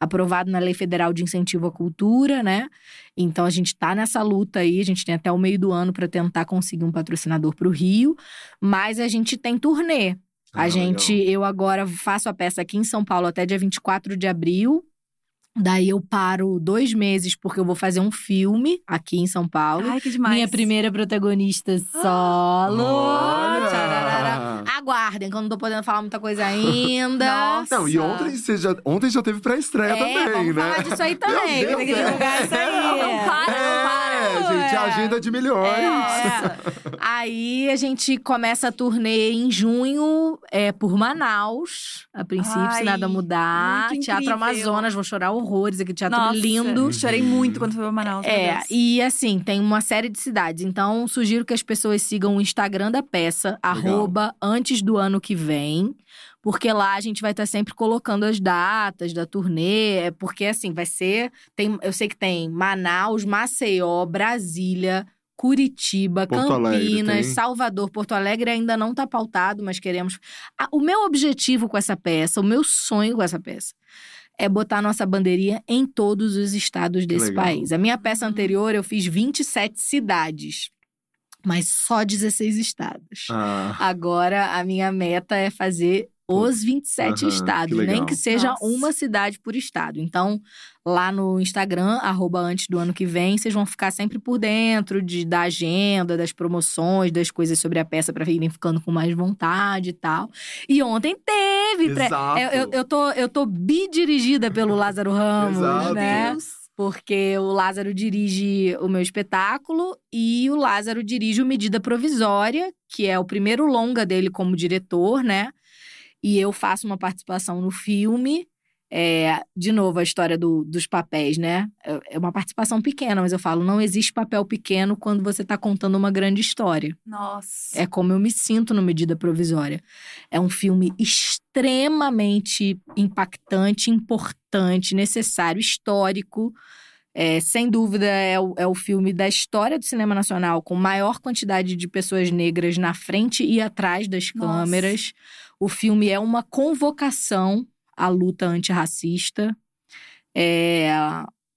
aprovado na Lei Federal de Incentivo à Cultura, né? Então a gente está nessa luta aí, a gente tem até o meio do ano para tentar conseguir um patrocinador para o Rio, mas a gente tem turnê. Ah, a gente, legal. eu agora faço a peça aqui em São Paulo até dia 24 de abril. Daí eu paro dois meses porque eu vou fazer um filme aqui em São Paulo. Ai, que demais. Minha primeira protagonista solo. Olha! Aguardem, que eu não tô podendo falar muita coisa ainda. Nossa. Não, e ontem, você já, ontem já teve pré-estreia É, também, vamos né? falar disso aí também, tem que divulgar é. isso aí. Não para, não para. É, agenda de milhões. É. Aí a gente começa a turnê em junho é, por Manaus. A princípio, se Ai, nada mudar. Teatro. Amazonas, vou chorar horrores aqui, teatro Nossa, lindo. Chorei muito quando fui pra Manaus. É, e assim, tem uma série de cidades. Então, sugiro que as pessoas sigam o Instagram da peça, arroba antes do ano que vem. Porque lá a gente vai estar sempre colocando as datas da turnê. é Porque, assim, vai ser. Tem, eu sei que tem Manaus, Maceió, Brasília. Curitiba, Porto Alegre, Campinas, tem? Salvador, Porto Alegre ainda não está pautado, mas queremos. O meu objetivo com essa peça, o meu sonho com essa peça, é botar nossa bandeirinha em todos os estados desse legal. país. A minha peça anterior eu fiz 27 cidades, mas só 16 estados. Ah, Agora a minha meta é fazer os 27 Aham, que estados, legal. nem que seja Nossa. uma cidade por estado. Então, lá no Instagram, arroba antes do ano que vem, vocês vão ficar sempre por dentro de, da agenda, das promoções, das coisas sobre a peça para irem ficando com mais vontade e tal. E ontem teve. pré- Exato. Eu, eu, eu tô, eu tô bidirigida pelo Lázaro Ramos, Exato. né? Porque o Lázaro dirige o meu espetáculo e o Lázaro dirige o Medida Provisória, que é o primeiro longa dele como diretor, né? E eu faço uma participação no filme. É, de novo, a história do- dos papéis, né? É- É uma participação pequena, mas eu falo, não existe papel pequeno quando você está contando uma grande história. Nossa. É como eu me sinto no Medida Provisória. É um filme extremamente impactante, importante, necessário, histórico. É, sem dúvida, é o, é o filme da história do cinema nacional com maior quantidade de pessoas negras na frente e atrás das Nossa. câmeras. O filme é uma convocação à luta antirracista. É,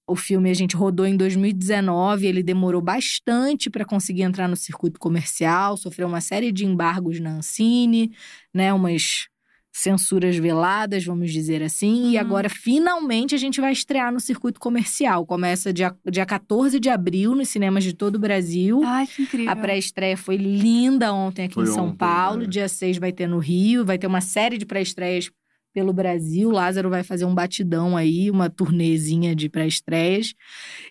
o filme a gente rodou em 2019, ele demorou bastante para conseguir entrar no circuito comercial, sofreu uma série de embargos na Ancine, né, umas censuras veladas, vamos dizer assim, e Uhum. agora finalmente a gente vai estrear no circuito comercial. Começa dia, dia 14 de abril nos cinemas de todo o Brasil. Ai, que incrível. A pré-estreia foi linda ontem aqui Foi em São ontem, Paulo. né? Dia 6 vai ter no Rio. Vai ter uma série de pré-estreias pelo Brasil. Lázaro vai fazer um batidão aí, uma turnêzinha de pré-estreias.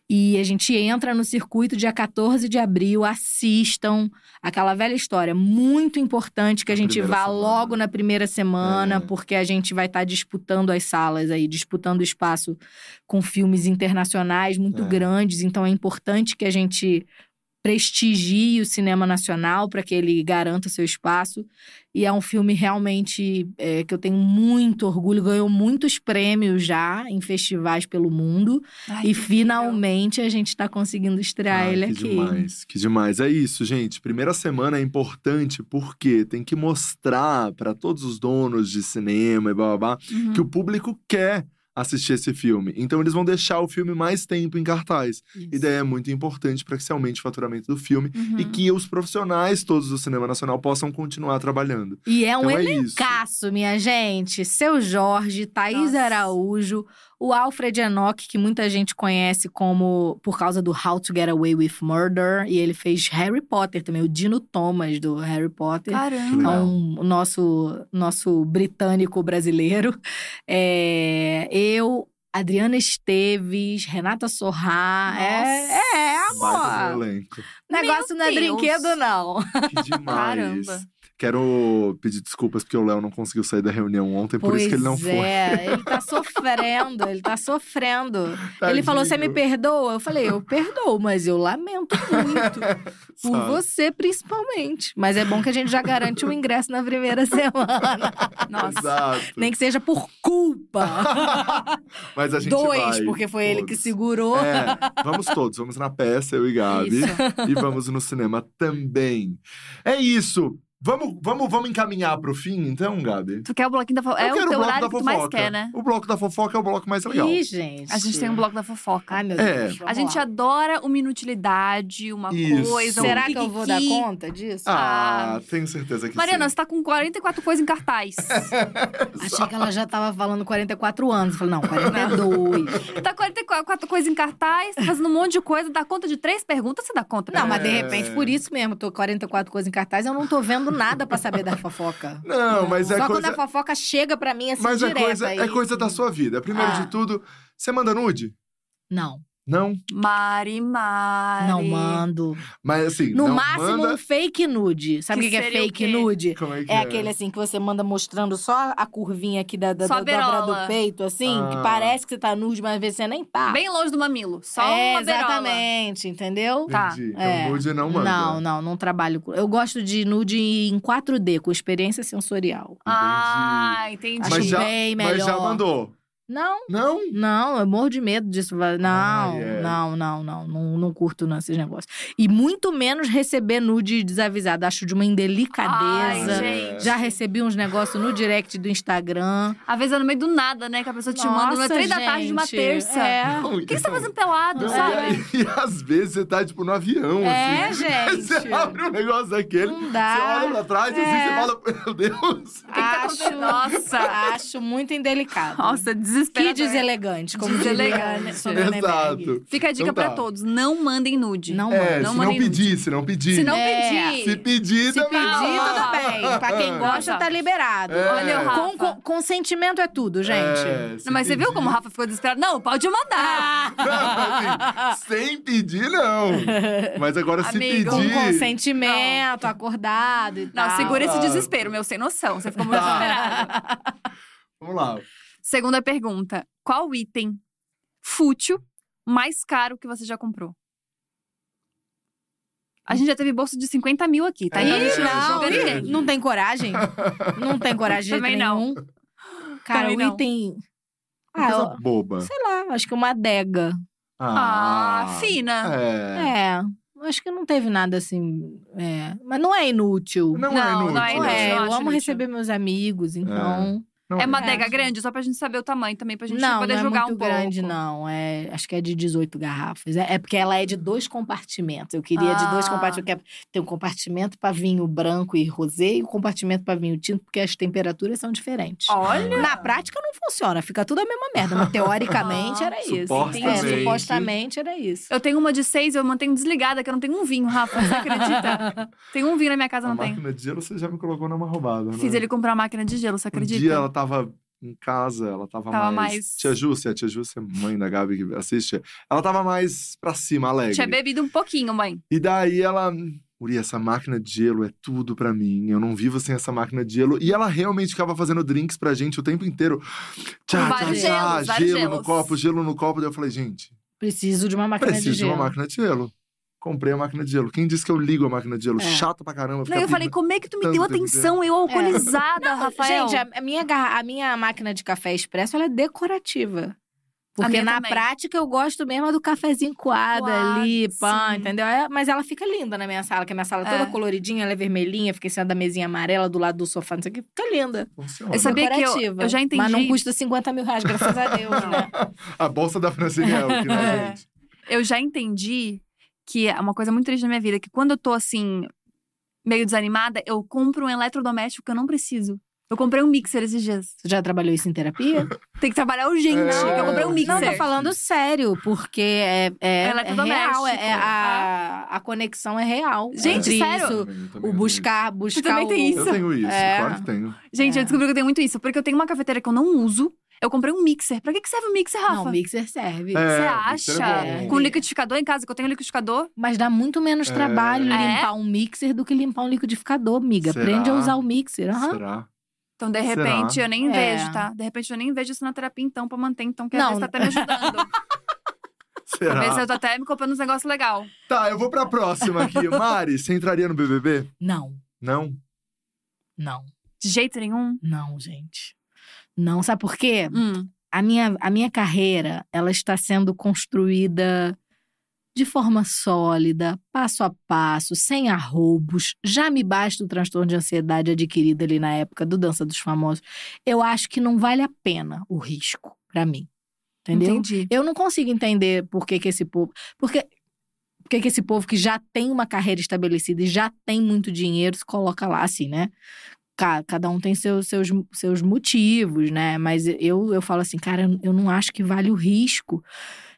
E a gente entra no circuito dia 14 de abril. Assistam. Aquela velha história, muito importante que a Na gente vá semana. logo na primeira semana, É. porque a gente vai estar disputando as salas aí, disputando espaço com filmes internacionais muito É. grandes. Então é importante que a gente prestigie o cinema nacional para que ele garanta seu espaço. E é um filme realmente é, que eu tenho muito orgulho, ganhou muitos prêmios já em festivais pelo mundo. Ai, e que finalmente a gente está conseguindo estrear Ai, ele que aqui. demais, que demais. É isso, gente. Primeira semana é importante porque tem que mostrar para todos os donos de cinema e blá blá blá Uhum. que o público quer assistir esse filme. Então eles vão deixar o filme mais tempo em cartaz. Isso. E daí é muito importante para que se aumente o faturamento do filme Uhum. e que os profissionais todos do cinema nacional possam continuar trabalhando. E é um Então é elencaço, minha gente. Seu Jorge, Thaís Nossa. Araújo, o Alfred Enoch, que muita gente conhece como por causa do How to Get Away with Murder, e ele fez Harry Potter também, o Dino Thomas do Harry Potter. Caramba. Então, o nosso, nosso britânico brasileiro. É, eu, Adriana Esteves, Renata Sorrá. É, é, Baita amor. do elenco. Negócio não é Deus. brinquedo, não. Que demais. Caramba. Quero pedir desculpas porque o Léo não conseguiu sair da reunião ontem, por isso que ele não foi. é, ele tá sofrendo, ele tá sofrendo. Ele falou: você me Tadinho. perdoa? Eu falei: eu perdoo, mas eu lamento muito. Por Sabe? você, principalmente. Mas é bom que a gente já garante um ingresso na primeira semana. Nossa. Exato. Nem que seja por culpa. Mas a gente Dois, vai, porque foi ele que todos. segurou. É, vamos todos, vamos na peça, eu e Gabi. Isso. E vamos no cinema também. É isso. Vamos, vamos, vamos encaminhar pro fim, então, Gabi? Tu quer o bloquinho da fofoca? É o teu bloco horário da que tu mais fofoca. quer, né? O bloco da fofoca é o bloco mais legal. Ih, gente. A gente tem um bloco da fofoca. Ai, meu É. Deus. A gente lá. adora uma inutilidade, uma Isso. coisa. um Será que eu vou dar conta disso? Ah, tenho certeza que Mariana, sim. você tá com 44 coisas em cartaz. Achei que ela já tava falando 44 anos. Eu Falei, não, 42. tá 44 coisas em cartaz, tá fazendo um monte de coisa, dá conta de três perguntas, você dá conta. Não, mas de É. repente, por isso mesmo, tô 44 coisas em cartaz, eu não tô vendo nada pra saber da fofoca. Não, mas é Só coisa... quando a fofoca chega pra mim assim Mas é direto. coisa, aí... é coisa da sua vida. Primeiro Ah. de tudo, você manda nude? Não, Não? Mari, Mari. não mando. Mas assim, No não máximo, manda... um fake nude. Sabe o Que que, que é seria o fake nude? Como é que É aquele assim que você manda mostrando só a curvinha aqui da, da, da dobra do peito, assim, Ah. que parece que você tá nude, mas às vezes você nem tá. Bem longe do mamilo. Só é, uma berola. exatamente, entendeu? Tá. Entendi. Então É. nude não manda. Não, não, não trabalho com. Eu gosto de nude em 4D, com experiência sensorial. Ah, entendi. Acho Mas já, bem mas já melhor. mandou? Não, Não? não, eu morro de medo disso. Não, Ah, é. não, não, não, não, não curto não, esses negócios. E muito menos receber nude desavisado. Acho de uma indelicadeza. Ai, gente. Já recebi uns negócios no direct do Instagram. Às vezes é no meio do nada, né? Que a pessoa te manda uma Nossa, três da tarde de uma terça. É, Não, O que, que você tá não. fazendo pelado, Não, sabe? e, e às vezes você tá, tipo, no avião, É, assim. Você gente. abre um negócio daquele, não você dá. olha pra trás, assim, É. você fala, meu Deus. O que, que tá acontecendo? Nossa. Acho muito indelicado. Nossa, que desesperador. deselegante, como Sônia Neberg. Exato. Fica a dica Então pra tá. todos. Não mandem nude. Não É. Não se não mandem nude. pedir, se não pedir. Se não É. pedir. Se pedir Se também. pedir, Ah. tudo bem. Pra quem gosta, tá liberado. É. Olha o Rafa. Com, com- consentimento é tudo, gente. É, Não, mas você viu pedir- como o Rafa ficou desesperado? Não, pode mandar. Não, assim, sem pedir, não. Mas agora, se Amigo. Com pedir. consentimento, acordado e Não, tal. segura esse Ah. desespero, meu, sem noção. Você ficou muito Tá. desesperado. Vamos lá. Segunda pergunta. Qual item fútil mais caro que você já comprou? A gente já teve bolsa de 50 mil aqui, tá? É, Então gente não não, não tem coragem. Não tem coragem Também não. Cara, Também o não. item. Uma Ah, eu- boba. sei lá, acho que uma adega. Ah, fina. É. É, acho que não teve nada assim. é, Mas não é inútil. Não, Não, é inútil. não é Não inútil. é, eu eu acho amo inútil. receber meus amigos, então. Não É uma É. adega grande, só pra gente saber o tamanho também, pra gente não, poder não é muito um pouco. grande, não. É, acho que é de 18 garrafas. É, é porque ela é de dois compartimentos. Eu queria de dois Ah. compartimentos. é- Tem um compartimento para vinho branco e rosé e um compartimento para vinho tinto, porque as temperaturas são diferentes. Olha! Na prática não funciona, fica tudo a mesma merda, mas teoricamente era isso. Supostamente. É, supostamente era isso. Eu tenho uma de seis, eu mantenho desligada, que eu não tenho um vinho, Rafa. Você acredita? tem um vinho na minha casa, A não tem. máquina de gelo você já me colocou numa roubada, né? Fiz ele comprar uma máquina de gelo, você Um acredita? dia ela tava em casa, ela tava, Tava mais... mais- Tia Júcia, a tia Júcia, mãe da Gabi que assiste, ela tava mais pra cima, alegre. Tinha bebido um pouquinho, mãe. E daí ela... Uri, essa máquina de gelo é tudo pra mim. Eu não vivo sem essa máquina de gelo. E ela realmente ficava fazendo drinks pra gente o tempo inteiro. Tchá, tchá, tchá, gelo no copo, gelo no copo. Daí eu falei, gente, Preciso de uma máquina preciso de de uma gelo. máquina de gelo. Comprei a máquina de gelo. Quem disse que eu ligo a máquina de gelo? É. Chato pra caramba. Não, eu falei, como é que tu me tanto deu atenção? Eu alcoolizada, Rafael. Gente, a, a minha, a minha máquina de café expresso ela é decorativa. Porque na também. prática eu gosto mesmo é do cafezinho coado Coado, ali, pã, entendeu? É, mas ela fica linda na minha sala, que a minha sala é toda É. coloridinha, ela é vermelhinha, fica em cima da mesinha amarela, do lado do sofá, não sei o que, fica linda. Funciona. Eu sabia que eu- Decorativa. eu já entendi. Mas não custa 50 mil reais, graças a Deus, né? A bolsa da Francine Elk, né, É. gente? Eu já entendi que é uma coisa muito triste na minha vida, que quando eu tô assim, meio desanimada, eu compro um eletrodoméstico que eu não preciso. Eu comprei um mixer esses dias. Você já trabalhou isso em terapia? Tem que trabalhar urgente. É, eu comprei um mixer. Não, tô falando sério, porque é, é, É é real, é, é a, a conexão é real. Gente, sério? isso, também o buscar, buscar também o... tem isso. Eu tenho isso, É. claro que tenho. Gente, É. eu descobri que eu tenho muito isso, porque eu tenho uma cafeteira que eu não uso. Eu comprei um mixer. Pra que, que serve o mixer, Rafa? Não, o mixer serve. É, Você mixer acha? é. Com liquidificador em casa, que eu tenho liquidificador. Mas dá muito menos É. trabalho É? limpar um mixer do que limpar um liquidificador, amiga. Será? Aprende a usar o mixer. aham. Será? Então, de Será? repente, eu nem É. vejo, tá? De repente, eu nem vejo isso na terapia, então, pra manter. Então, que às vezes tá até me ajudando. Será? Às vezes eu tô até me comprando uns negócios legais. Tá, eu vou pra próxima aqui. Mari, você entraria no BBB? Não, Não? não, De jeito nenhum. não, gente. Não, sabe por quê? Hum. A minha, a minha carreira, ela está sendo construída de forma sólida, passo a passo, sem arroubos. Já me basta o transtorno de ansiedade adquirido ali na época do Dança dos Famosos. Eu acho que não vale a pena o risco pra mim. Entendeu? Entendi. Eu não consigo entender por que, que esse povo. Porque, por que, que esse povo que já tem uma carreira estabelecida e já tem muito dinheiro se coloca lá, assim, né? Ca- Cada um tem seus, seus, seus motivos, né? Mas eu, eu falo assim, cara, eu não acho que vale o risco.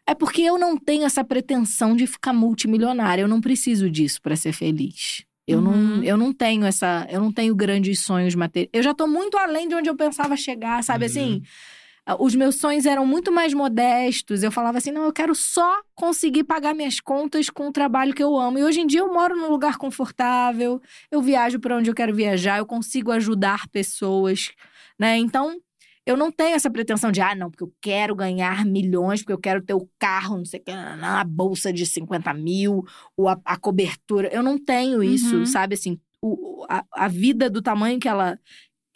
É porque eu não tenho essa pretensão de ficar multimilionária. Eu não preciso disso para ser feliz. Eu, não, Uhum. eu não tenho essa. Eu não tenho grandes sonhos materiais. Eu já tô muito além de onde eu pensava chegar, sabe Uhum. assim? Ah, Os meus sonhos eram muito mais modestos. Eu falava assim: não, eu quero só conseguir pagar minhas contas com o trabalho que eu amo. E hoje em dia eu moro num lugar confortável, eu viajo para onde eu quero viajar, eu consigo ajudar pessoas, né? Então. Eu não tenho essa pretensão de, ah, não, porque eu quero ganhar milhões, porque eu quero ter o carro, não sei o que, a bolsa de 50 mil, ou a, a cobertura. Eu não tenho isso, Uhum. sabe? Assim, o, o- a, a vida do tamanho que ela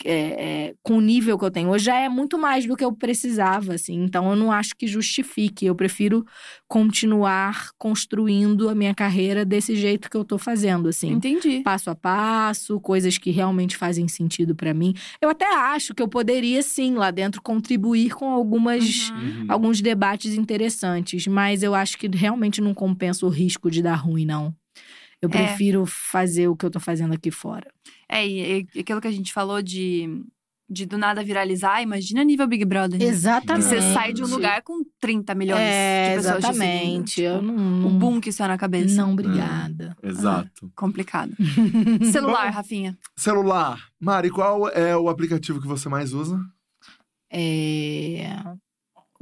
é, é, com o nível que eu tenho hoje já é muito mais do que eu precisava, assim. Então eu não acho que justifique. Eu prefiro continuar construindo a minha carreira desse jeito que eu tô fazendo, assim. Entendi. Passo a passo, coisas que realmente fazem sentido pra mim. Eu até acho que eu poderia, sim, lá dentro, contribuir com algumas. Uhum. Alguns debates interessantes, mas eu acho que realmente não compensa o risco de dar ruim, não. Eu É. prefiro fazer o que eu tô fazendo aqui fora. É, e, e aquilo que a gente falou de, de do nada viralizar, imagina nível Big Brother. né? Exatamente. Que você sai de um lugar com 30 milhões é, de pessoas te seguindo, exatamente. tipo, eu não, O boom que isso é na cabeça. Não, obrigada. Exato. Complicado. Celular, Rafinha. Celular. Mari, qual é o aplicativo que você mais usa? É...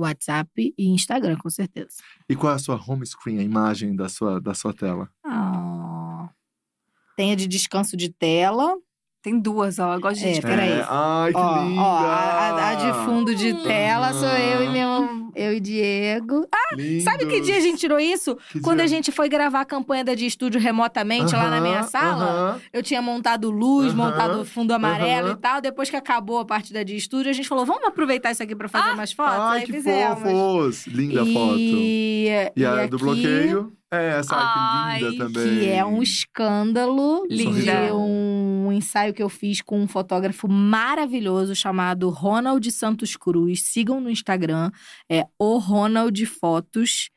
WhatsApp e Instagram, com certeza. E qual é a sua home screen, a imagem da sua, da sua tela? Ah. Tem a de descanso de tela. Tem duas, ó. Eu gosto de É, gente. peraí. É, Ai, que ó, linda! ó, a, a de fundo de tela sou eu e meu Eu e Diego. Ah, Lindos. sabe que dia a gente tirou isso? Que Quando dia? a gente foi gravar a campanha da de estúdio remotamente lá na minha sala. aham. Eu tinha montado luz, Aham, montado fundo amarelo e tal. Depois que acabou a parte da de estúdio, a gente falou: vamos aproveitar isso aqui pra fazer mais fotos? Ai, Aí que fizemos. fofos. Linda e... foto. E, E a do aqui, bloqueio? É, essa Ai, que linda também. Que é um escândalo Linda. de um ensaio que eu fiz com um fotógrafo maravilhoso chamado Ronald Santos Cruz. Sigam no Instagram, é o Ronald Fotos.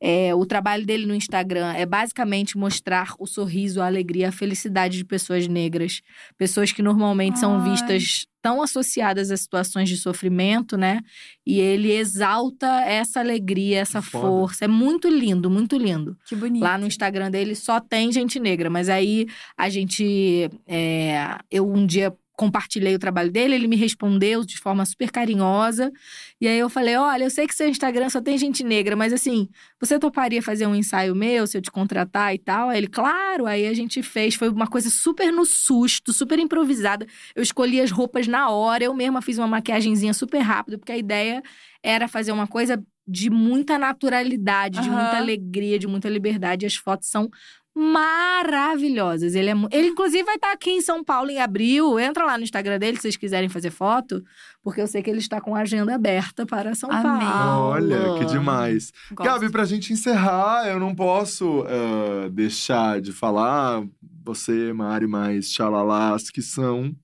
É, o trabalho dele no Instagram é basicamente mostrar o sorriso, a alegria, a felicidade de pessoas negras. Pessoas que normalmente são Ai. vistas tão associadas a situações de sofrimento, né? E ele exalta essa alegria, essa Foda. força. É muito lindo, muito lindo. Que bonito. Lá no Instagram dele só tem gente negra, mas aí a gente. é, eu um dia compartilhei o trabalho dele, ele me respondeu de forma super carinhosa. E aí eu falei: olha, eu sei que seu Instagram só tem gente negra, mas assim, você toparia fazer um ensaio meu se eu te contratar e tal? Aí ele, claro, aí a gente fez. Foi uma coisa super no susto, super improvisada. Eu escolhi as roupas na hora, eu mesma fiz uma maquiagenzinha super rápida, porque a ideia era fazer uma coisa de muita naturalidade, de Aham. muita alegria, de muita liberdade. As fotos são maravilhosas. Ele, é, ele inclusive, vai estar aqui em São Paulo em abril. Entra lá no Instagram dele se vocês quiserem fazer foto, porque eu sei que ele está com a agenda aberta para São Amei. Paulo. Olha, que demais. Gosto. Gabi, pra gente encerrar, eu não posso ah, deixar de falar, você, Mari, mais xalalás, que são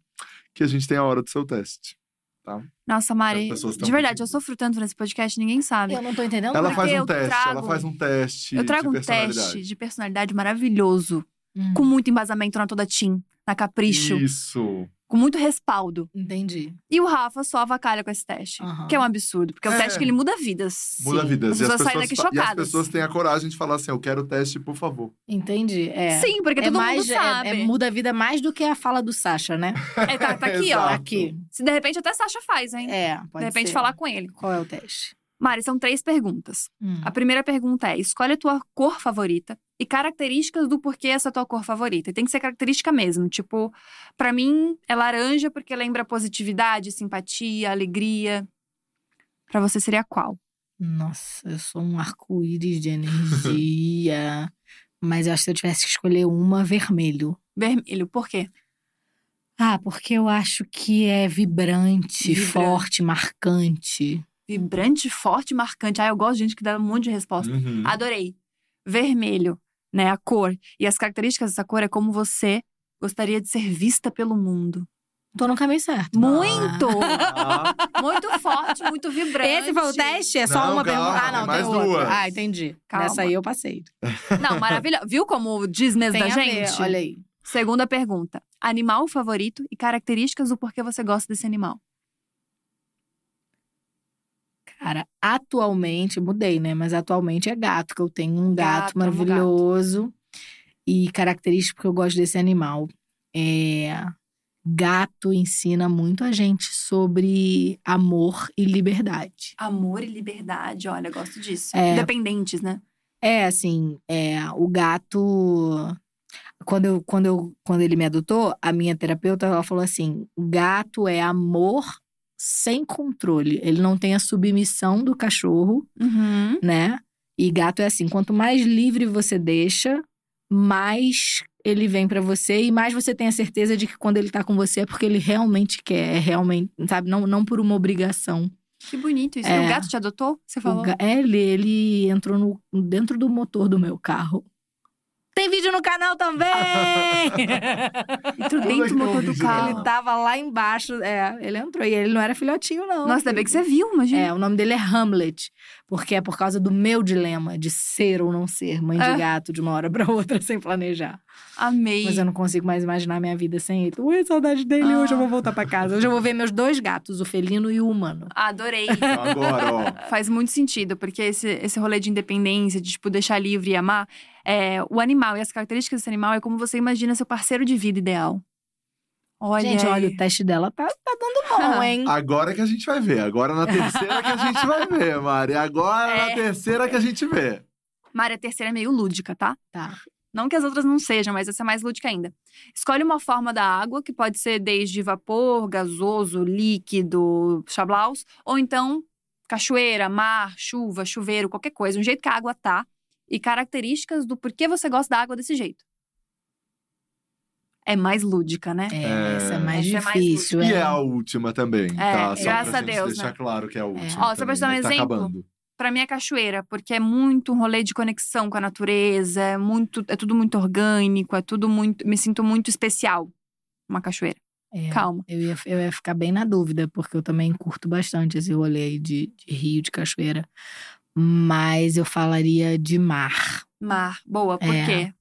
que a gente tem a hora do seu teste. Nossa, As Mari, de verdade, eu sofro tanto nesse podcast, ninguém sabe. Eu não tô entendendo Ela por faz um eu teste, ela trago- faz um teste Eu trago de um teste de personalidade maravilhoso, Hum, com muito embasamento na Toda Team, na Capricho, Isso. com muito respaldo. Entendi. E o Rafa só avacalha com esse teste, Aham. que é um absurdo, porque é um É. teste que ele muda vidas. Muda Sim. vidas. As E as, pessoas saem pessoas daqui fa- e as chocadas. pessoas têm a coragem de falar assim: eu quero o teste, por favor. Entendi. É. Sim, porque é todo mais, mundo sabe. É, é- muda a vida mais do que a fala do Sasha, né? É, tá, tá aqui, ó. Aqui. Se de repente até Sasha faz, hein? É, pode de repente ser. falar com ele. Qual é o teste? Mari, são três perguntas. Hum. A primeira pergunta é: escolhe a tua cor favorita e características do porquê essa tua cor favorita. E tem que ser característica mesmo. Tipo, pra mim é laranja porque lembra positividade, simpatia, alegria. Pra você seria qual? Nossa, eu sou um arco-íris de energia. Mas eu acho que se eu tivesse que escolher uma, vermelho. Vermelho, por quê? Ah, porque eu acho que é vibrante, Vibrante. forte, marcante. Vibrante, forte, marcante. Ah, eu gosto de gente que dá um monte de resposta. Uhum. Adorei. Vermelho, né? A cor. E as características dessa cor é como você gostaria de ser vista pelo mundo. Tô no caminho certo. Muito! Ah, Muito forte, muito vibrante. Esse foi o teste? É só Não, uma calma, pergunta? Ah, não, tem mais outra. duas. Ah, entendi. Calma. Nessa aí eu passei. Não, maravilhoso. Viu como diz mesmo Tem da a ver, gente? olha aí. Segunda pergunta. Animal favorito e características do porquê você gosta desse animal. Cara, atualmente, mudei, né? Mas atualmente é gato, que eu tenho um gato, Gato, amo gato. maravilhoso. E característica que eu gosto desse animal. É. Gato ensina muito a gente sobre amor e liberdade. Amor e liberdade, olha, gosto disso. É. Independentes, né? É, assim, é, o gato. Quando, eu, quando, eu, quando ele me adotou, a minha terapeuta ela falou assim: gato é amor sem controle. Ele não tem a submissão do cachorro, Uhum. né? E gato é assim: quanto mais livre você deixa, mais ele vem pra você e mais você tem a certeza de que quando ele tá com você é porque ele realmente quer, é realmente, sabe? Não, não por uma obrigação. Que bonito isso. É. O gato te adotou? Você falou? ga- é, ele, ele entrou no, dentro do motor do meu carro. Tem vídeo no canal também! Entrou dentro do tem um motor do carro. ele tava lá embaixo, é, ele entrou. E ele não era filhotinho, não. Nossa, ainda bem que você viu, imagina. É, o nome dele é Hamlet, porque é por causa do meu dilema de ser ou não ser mãe de É. gato de uma hora pra outra sem planejar. Amei. Mas eu não consigo mais imaginar minha vida sem ele. Ui, saudade dele, Ah. hoje eu vou voltar pra casa. Hoje eu vou ver meus dois gatos, o felino e o humano. Adorei. Agora, ó. Faz muito sentido, porque esse, esse rolê de independência, de tipo, deixar livre e amar, é, o animal e as características desse animal é como você imagina seu parceiro de vida ideal. Olha. Gente, olha, o teste dela tá, tá dando bom, hein? Agora que a gente vai ver. Agora na terceira que a gente vai ver, Mari. Agora na É. terceira que a gente vê. Mari, a terceira é meio lúdica, tá? Tá. Não que as outras não sejam, mas essa é mais lúdica ainda. Escolhe uma forma da água, que pode ser desde vapor, gasoso, líquido, chablaus, ou então cachoeira, mar, chuva, chuveiro, qualquer coisa, um jeito que a água tá e características do porquê você gosta da água desse jeito. É mais lúdica, né? É, É. essa é mais Essa é mais difícil. E é. é a última também, tá? Só graças pra a gente Deus, deixar né? claro que é a última. Ó, só pra te dar um né? Tá exemplo. acabando. Pra mim é cachoeira, porque é muito um rolê de conexão com a natureza, é muito, é tudo muito orgânico, é tudo muito, me sinto muito especial. Uma cachoeira. É, Calma. Eu ia, eu ia ficar bem na dúvida, porque eu também curto bastante esse rolê aí de, de rio, de cachoeira. Mas eu falaria de mar. Mar, boa, por É. quê?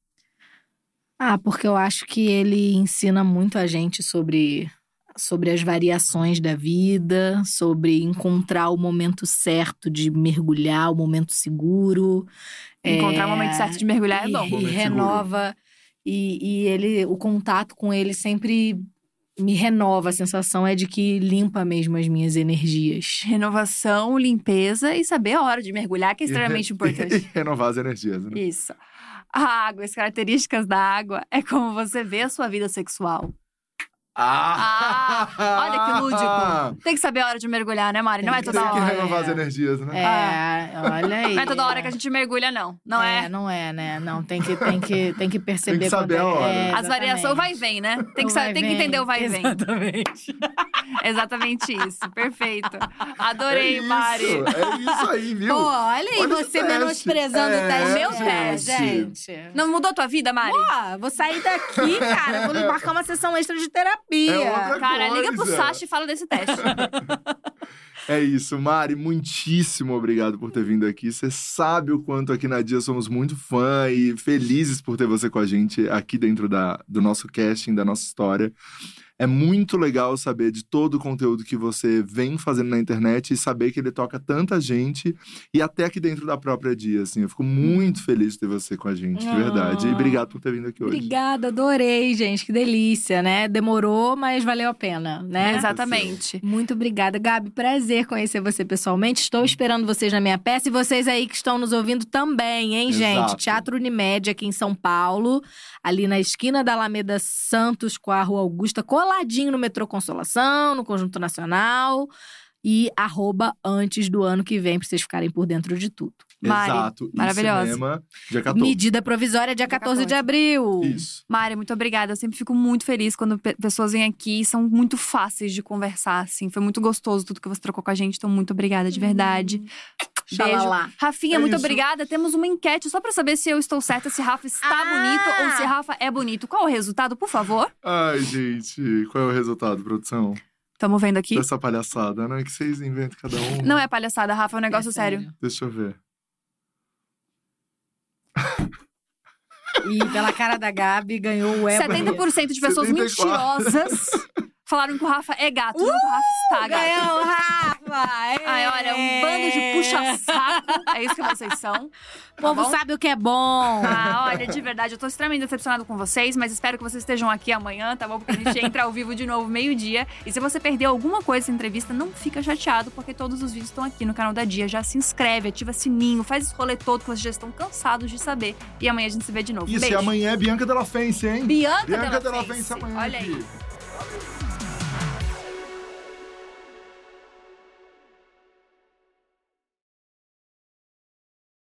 Ah, porque eu acho que ele ensina muito a gente sobre, sobre as variações da vida, sobre encontrar o momento certo de mergulhar, o momento seguro. Encontrar É, o momento certo de mergulhar é e, bom. e renova. E, e ele, o contato com ele sempre me renova. A sensação é de que limpa mesmo as minhas energias. Renovação, limpeza e saber a hora de mergulhar, que é extremamente E importante. renovar as energias, né? Isso. A água, as características da água é como você vê a sua vida sexual. Ah! Olha que lúdico. Tem que saber a hora de mergulhar, né, Mari? Não é Tem toda Tem que hora. renovar as é. energias, né? É, olha aí. Não é toda hora que a gente mergulha, não. Não é? Não é, né? Não, tem que, tem que, tem que perceber Tem que saber a hora. é. As variações, o vai e vem, né? Tem que, saber, tem que entender o vai e vem. Exatamente. Exatamente isso. Perfeito. Adorei, é isso, Mari. É isso aí, viu? Pô, olha aí, Olha você menosprezando É, o teste. meu É, teste. gente. Não mudou tua vida, Mari? Pô, vou sair daqui, cara. Vou marcar uma sessão extra de terapia. É outra Cara, liga pro coisa. Sasha e fala desse teste. É isso, Mari, muitíssimo obrigado por ter vindo aqui. Você sabe o quanto aqui na Dia somos muito fã e felizes por ter você com a gente aqui dentro da, do nosso casting, da nossa história. É muito legal saber de todo o conteúdo que você vem fazendo na internet e saber que ele toca tanta gente e até aqui dentro da própria Dia, assim. Eu fico muito feliz de ter você com a gente, de verdade. E Ah. obrigado por ter vindo aqui hoje. Obrigada, adorei, gente. Que delícia, né? Demorou, mas valeu a pena, né? Exatamente. Muito obrigada, Gabi. Prazer conhecer você pessoalmente. Estou esperando vocês na minha peça e vocês aí que estão nos ouvindo também, hein, gente? Exato. Teatro Unimed aqui em São Paulo, ali na esquina da Alameda Santos com a Rua Augusta, coladinho no Metrô Consolação, no Conjunto Nacional. E arroba antes do ano que vem, pra vocês ficarem por dentro de tudo. Mari, Exato. Maravilhosa. cinema, dia 14. Medida provisória, dia 14 de 14. abril. Isso. Mari, muito obrigada. Eu sempre fico muito feliz quando pe- pessoas vêm aqui e são muito fáceis de conversar, assim. Foi muito gostoso tudo que você trocou com a gente. Então, muito obrigada, de verdade. Beijo. Xalala. Rafinha, É muito isso. obrigada. Temos uma enquete só pra saber se eu estou certa, se Rafa está Ah! bonito ou se Rafa é bonito. Qual o resultado, por favor? Ai, gente, qual é o resultado, produção? Estamos vendo aqui. Dessa palhaçada, né? Que vocês inventam cada um. Não é palhaçada, Rafa, é um negócio É sério. Deixa eu ver. E pela cara da Gabi, ganhou o Ébano. 70% de pessoas 74. mentirosas falaram que o Rafa é gato, não que o Rafa está gato. Ganhou o Rafa! Ai, olha, um bando de puxa-saco. É isso que vocês são. O tá povo bom? sabe o que é bom. Ah, olha, de verdade, eu tô extremamente decepcionado com vocês, mas espero que vocês estejam aqui amanhã, tá bom? Porque a gente entra ao vivo de novo meio-dia. E se você perdeu alguma coisa dessa entrevista, não fica chateado, porque todos os vídeos estão aqui no canal da Dia. Já se inscreve, ativa sininho, faz esse rolê todo que vocês já estão cansados de saber. E amanhã a gente se vê de novo. Isso, Beijo. e amanhã é Bianca Della Fence, hein? Bianca, Bianca Della Della Fence. Fence amanhã Olha aqui. aí.